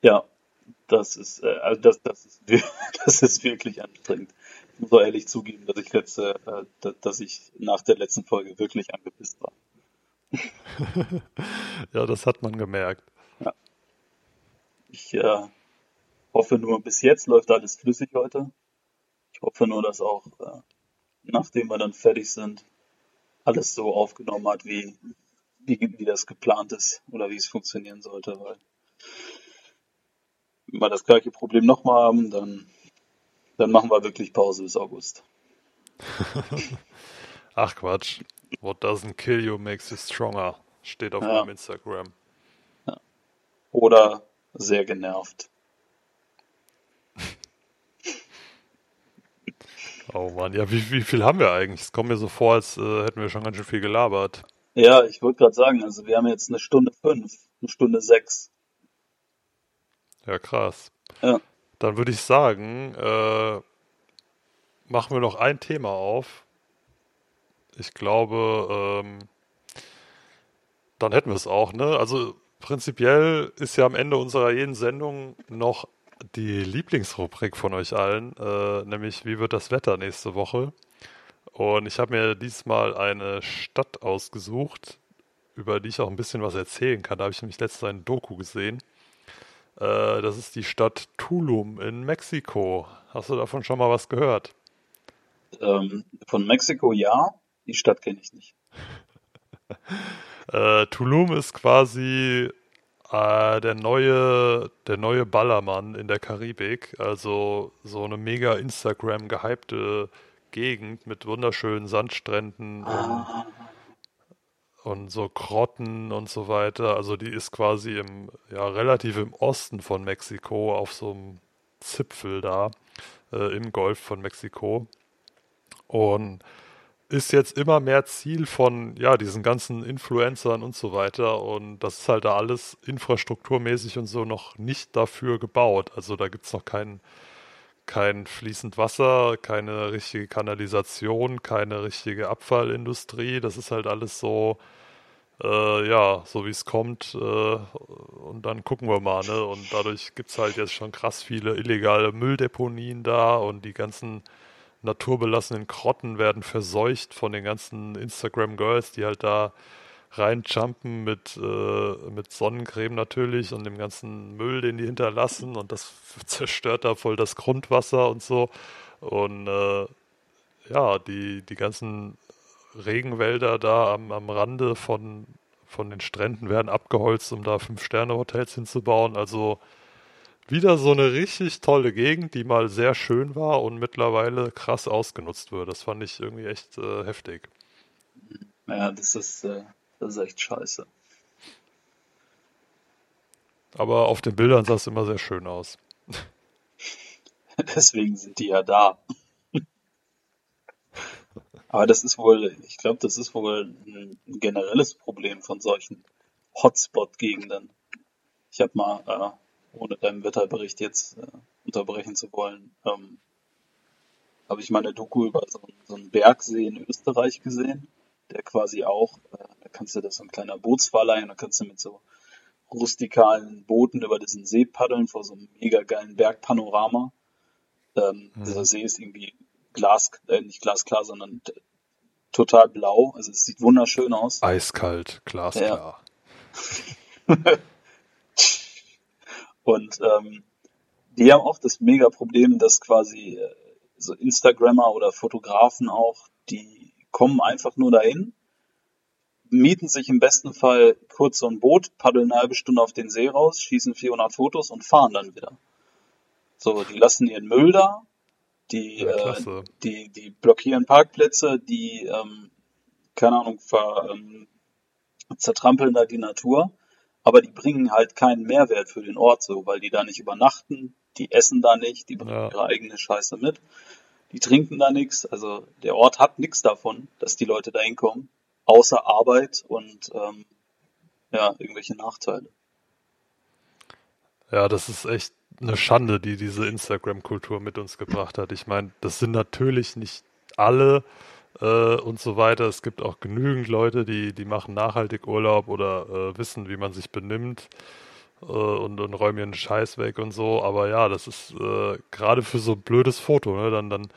Ja, das ist, äh, also das, das, ist, das ist wirklich anstrengend. Ich muss auch ehrlich zugeben, dass ich letzte, äh, dass ich nach der letzten Folge wirklich angepisst war.
ja, das hat man gemerkt. Ja.
Ich äh, hoffe nur, bis jetzt läuft alles flüssig heute. Ich hoffe nur, dass auch, äh, nachdem wir dann fertig sind, alles so aufgenommen hat, wie, wie, wie das geplant ist oder wie es funktionieren sollte, weil wenn wir das gleiche Problem nochmal haben, dann, dann machen wir wirklich Pause bis August.
Ach Quatsch. What doesn't kill you makes you stronger. Steht auf ja. meinem Instagram.
Ja. Oder sehr genervt.
Oh Mann, ja, wie, wie viel haben wir eigentlich? Es kommt mir so vor, als äh, hätten wir schon ganz schön viel gelabert.
Ja, ich wollte gerade sagen, also wir haben jetzt eine Stunde fünf, eine Stunde sechs.
Ja, krass. Ja. Dann würde ich sagen, äh, machen wir noch ein Thema auf. Ich glaube, ähm, dann hätten wir es auch, ne? Also prinzipiell ist ja am Ende unserer jeden Sendung noch die Lieblingsrubrik von euch allen, äh, nämlich wie wird das Wetter nächste Woche? Und ich habe mir diesmal eine Stadt ausgesucht, über die ich auch ein bisschen was erzählen kann. Da habe ich nämlich letztens ein Doku gesehen. Äh, das ist die Stadt Tulum in Mexiko. Hast du davon schon mal was gehört?
Ähm, von Mexiko ja, die Stadt kenne ich nicht.
äh, Tulum ist quasi äh, der neue, der neue Ballermann in der Karibik. Also so eine mega Instagram gehypte Gegend mit wunderschönen Sandstränden und, und, so Grotten und so weiter. Also die ist quasi im, ja, relativ im Osten von Mexiko auf so einem Zipfel da äh, im Golf von Mexiko. Und ist jetzt immer mehr Ziel von ja diesen ganzen Influencern und so weiter und das ist halt da alles infrastrukturmäßig und so noch nicht dafür gebaut. Also da gibt es noch kein, kein fließend Wasser, keine richtige Kanalisation, keine richtige Abfallindustrie. Das ist halt alles so äh, ja, so wie es kommt, äh, und dann gucken wir mal, ne? Und dadurch gibt es halt jetzt schon krass viele illegale Mülldeponien da und die ganzen naturbelassenen Krotten werden verseucht von den ganzen Instagram-Girls, die halt da reinjumpen mit, äh, mit Sonnencreme natürlich und dem ganzen Müll, den die hinterlassen und das zerstört da voll das Grundwasser und so. Und äh, ja, die, die ganzen Regenwälder da am, am Rande von, von den Stränden werden abgeholzt, um da Fünf-Sterne-Hotels hinzubauen. Also wieder so eine richtig tolle Gegend, die mal sehr schön war und mittlerweile krass ausgenutzt wird. Das fand ich irgendwie echt äh, heftig.
Ja, das ist, äh, das ist echt scheiße.
Aber auf den Bildern sah es immer sehr schön aus.
Deswegen sind die ja da. Aber das ist wohl, ich glaube, das ist wohl ein generelles Problem von solchen Hotspot-Gegenden. Ich habe mal äh, ohne deinen Wetterbericht jetzt äh, unterbrechen zu wollen, ähm, habe ich mal eine Doku über so, so, einen Bergsee in Österreich gesehen, der quasi auch, äh, da kannst du das so ein kleiner Bootsverleih und da kannst du mit so rustikalen Booten über diesen See paddeln vor so einem mega geilen Bergpanorama. Ähm, mhm. Dieser See ist irgendwie Glas, äh, nicht glasklar, sondern total blau. Also es sieht wunderschön aus.
Eiskalt, glasklar.
Ja. Und ähm, die haben auch das mega Problem, dass quasi äh, so Instagrammer oder Fotografen auch, die kommen einfach nur dahin, mieten sich im besten Fall kurz so ein Boot, paddeln eine halbe Stunde auf den See raus, schießen 400 Fotos und fahren dann wieder. So, die lassen ihren Müll da, die, ja, äh, die, die blockieren Parkplätze, die, ähm, keine Ahnung, ver, ähm, zertrampeln da die Natur aber die bringen halt keinen Mehrwert für den Ort so, weil die da nicht übernachten, die essen da nicht, die bringen ja. ihre eigene Scheiße mit, die trinken da nichts, also der Ort hat nichts davon, dass die Leute da hinkommen, außer Arbeit und ähm, ja, irgendwelche Nachteile.
Ja, das ist echt eine Schande, die diese Instagram-Kultur mit uns gebracht hat. Ich meine, das sind natürlich nicht alle äh, und so weiter. Es gibt auch genügend Leute, die, die machen nachhaltig Urlaub oder äh, wissen, wie man sich benimmt äh, und, und räumen ihren Scheiß weg und so. Aber ja, das ist äh, gerade für so ein blödes Foto, ne? Dann, dann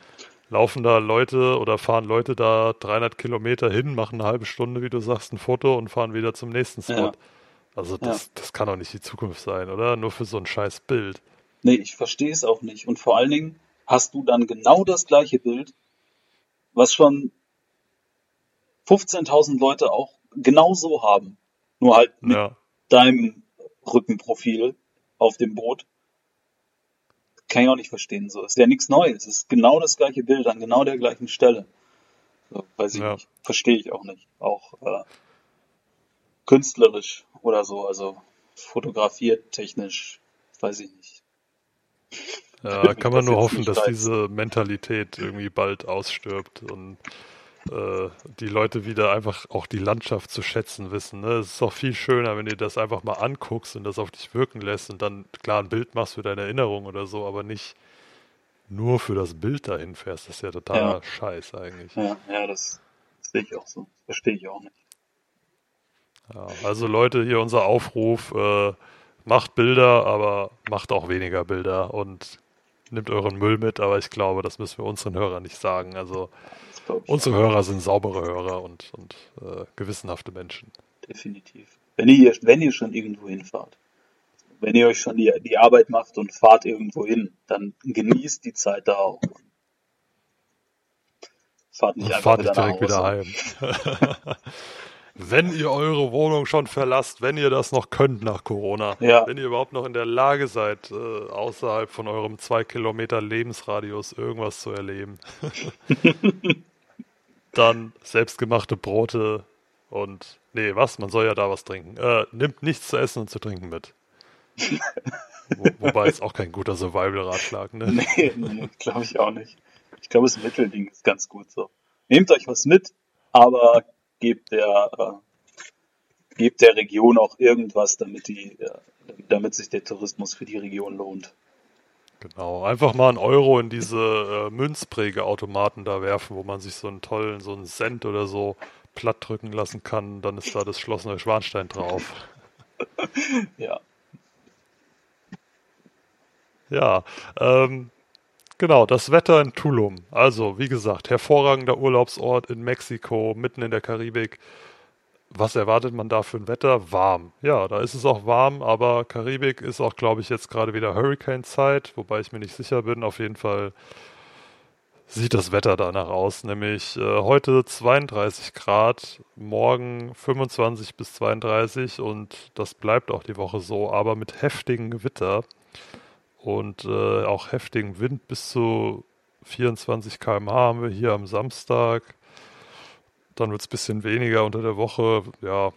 laufen da Leute oder fahren Leute da 300 Kilometer hin, machen eine halbe Stunde, wie du sagst, ein Foto und fahren wieder zum nächsten Spot.
Ja.
Also das,
Ja.
das kann doch nicht die Zukunft sein, oder? Nur für so ein scheiß Bild.
Nee, ich verstehe es auch nicht. Und vor allen Dingen hast du dann genau das gleiche Bild, was schon 15.000 Leute auch genau so haben. Nur halt mit
Ja.
deinem Rückenprofil auf dem Boot. Kann ich auch nicht verstehen. So ist ja nichts Neues. Es ist genau das gleiche Bild an genau der gleichen Stelle. So, weiß ich
Ja.
nicht. Verstehe ich auch nicht. Auch äh, künstlerisch oder so. Also fotografiert technisch, weiß ich nicht.
Ja, kann man nur hoffen, dass diese Mentalität irgendwie bald ausstirbt und äh, die Leute wieder einfach auch die Landschaft zu schätzen wissen. Ne? Es ist auch viel schöner, wenn du das einfach mal anguckst und das auf dich wirken lässt und dann klar ein Bild machst für deine Erinnerung oder so, aber nicht nur für das Bild dahin fährst. Das ist ja totaler
Ja.
Scheiß eigentlich.
Ja, ja, das, das sehe ich auch so. Das verstehe ich auch nicht.
Ja, also Leute, hier unser Aufruf, äh, macht Bilder, aber macht auch weniger Bilder und nimmt euren Müll mit, aber ich glaube, das müssen wir unseren Hörern nicht sagen. Also unsere Hörer sind saubere Hörer und, und äh, gewissenhafte Menschen.
definitiv. Wenn ihr, wenn ihr schon irgendwo hinfahrt, wenn ihr euch schon die, die Arbeit macht und fahrt irgendwo hin, dann genießt die Zeit da auch. Fahrt nicht
Und
einfach
fahrt nicht direkt wieder heim. wenn ihr eure Wohnung schon verlasst, wenn ihr das noch könnt nach Corona,
Ja.
wenn ihr überhaupt noch in der Lage seid, äh, außerhalb von eurem zwei Kilometer Lebensradius irgendwas zu erleben, dann selbstgemachte Brote und nee, was? Man soll ja da was trinken. Äh, nimmt nichts zu essen und zu trinken mit. Wo, wobei ist auch kein guter Survival-Ratschlag, ne?
Nee, nee glaube ich auch nicht. Ich glaube, das Mittelding ist ganz gut so. Nehmt euch was mit, aber gebt der, äh, gebt der Region auch irgendwas, damit die, äh, damit sich der Tourismus für die Region lohnt.
Genau, einfach mal einen Euro in diese äh, Münzprägeautomaten da werfen, wo man sich so einen tollen, so einen Cent oder so platt drücken lassen kann. Dann ist da das Schloss Neuschwanstein drauf.
Ja,
Ja, ähm, genau, das Wetter in Tulum. Also, wie gesagt, hervorragender Urlaubsort in Mexiko, mitten in der Karibik. Was erwartet man da für ein Wetter? Warm. Ja, da ist es auch warm, aber Karibik ist auch, glaube ich, jetzt gerade wieder Hurricane-Zeit, wobei ich mir nicht sicher bin. Auf jeden Fall sieht das Wetter danach aus, nämlich äh, heute 32 Grad, morgen 25 bis 32 und das bleibt auch die Woche so, aber mit heftigen Gewitter und äh, auch heftigen Wind bis zu 24 km/h haben wir hier am Samstag. Dann wird es ein bisschen weniger unter der Woche, ja.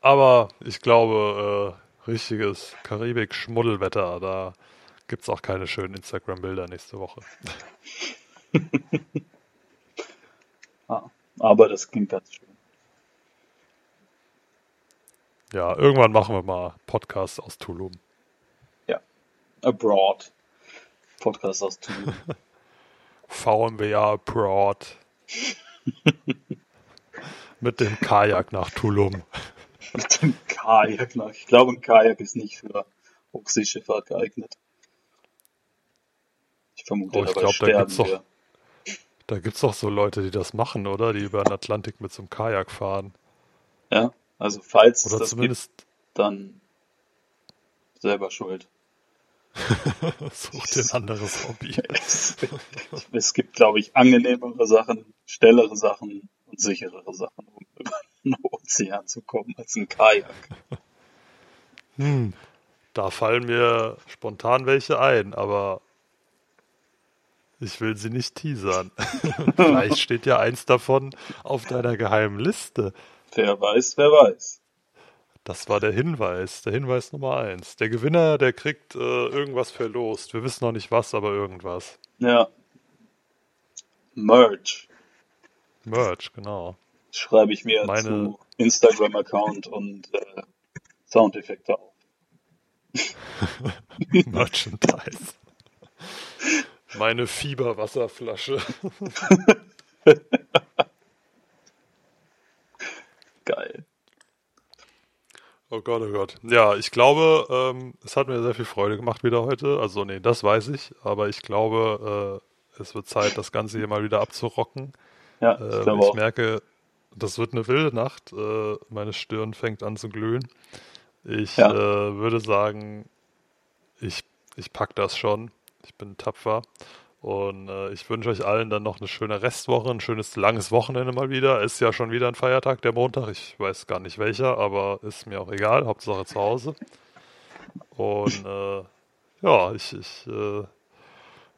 Aber ich glaube, äh, richtiges Karibik-Schmuddelwetter, da gibt es auch keine schönen Instagram-Bilder nächste Woche.
ah, aber das klingt ganz schön.
Ja, irgendwann machen wir mal Podcast aus Tulum.
Abroad. Podcast aus Tulum.
VMWA Abroad. Mit dem Kajak nach Tulum.
Mit dem Kajak. nach- Ich glaube, ein Kajak ist nicht für Hochseeschifffahrt geeignet. Ich vermute,
Oh, ich
dabei
glaub, da
sterben
gibt's doch-
wir.
Da gibt es doch so Leute, die das machen, oder? Die über den Atlantik mit so einem Kajak fahren.
Ja, also falls es
Oder
das gibt,
zumindest
dann selber schuld.
such dir ein anderes Hobby.
Es, gibt, glaube ich, angenehmere Sachen, schnellere Sachen und sicherere Sachen, um über den Ozean zu kommen, als ein Kajak.
Hm, da fallen mir spontan welche ein, aber ich will sie nicht teasern. Vielleicht steht ja eins davon auf deiner geheimen Liste.
Wer weiß, wer weiß.
Das war der Hinweis, der Hinweis Nummer eins. Der Gewinner, der kriegt äh, irgendwas verlost. Wir wissen noch nicht was, aber irgendwas.
Ja. Merch.
Merch, genau.
Schreibe ich mir
Meine...
zu Instagram-Account und äh, Soundeffekte auf.
Merchandise. Meine Fieberwasserflasche. Geil. Gott, oh Gott. Ja, ich glaube, ähm, es hat mir sehr viel Freude gemacht wieder heute. Also, nee, das weiß ich. Aber ich glaube, äh, es wird Zeit, das Ganze hier mal wieder abzurocken.
Ja, ich, äh, ich
merke, das wird eine wilde Nacht. Äh, meine Stirn fängt an zu glühen. Ich
ja.
äh, würde sagen, ich, ich pack das schon. Ich bin tapfer. Und äh, ich wünsche euch allen dann noch eine schöne Restwoche, ein schönes langes Wochenende mal wieder. Ist ja schon wieder ein Feiertag, der Montag. Ich weiß gar nicht welcher, aber ist mir auch egal. Hauptsache zu Hause. Und äh, ja, ich, ich äh,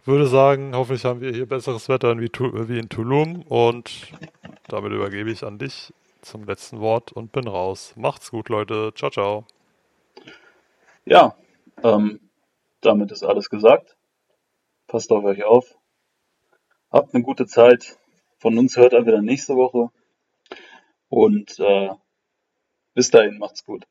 würde sagen, hoffentlich haben wir hier besseres Wetter wie, wie in Tulum. Und damit übergebe ich an dich zum letzten Wort und bin raus. Macht's gut, Leute. Ciao, ciao.
Ja, ähm, damit ist alles gesagt. Passt auf euch auf. Habt eine gute Zeit. Von uns hört er wieder nächste Woche. Und äh, bis dahin, macht's gut.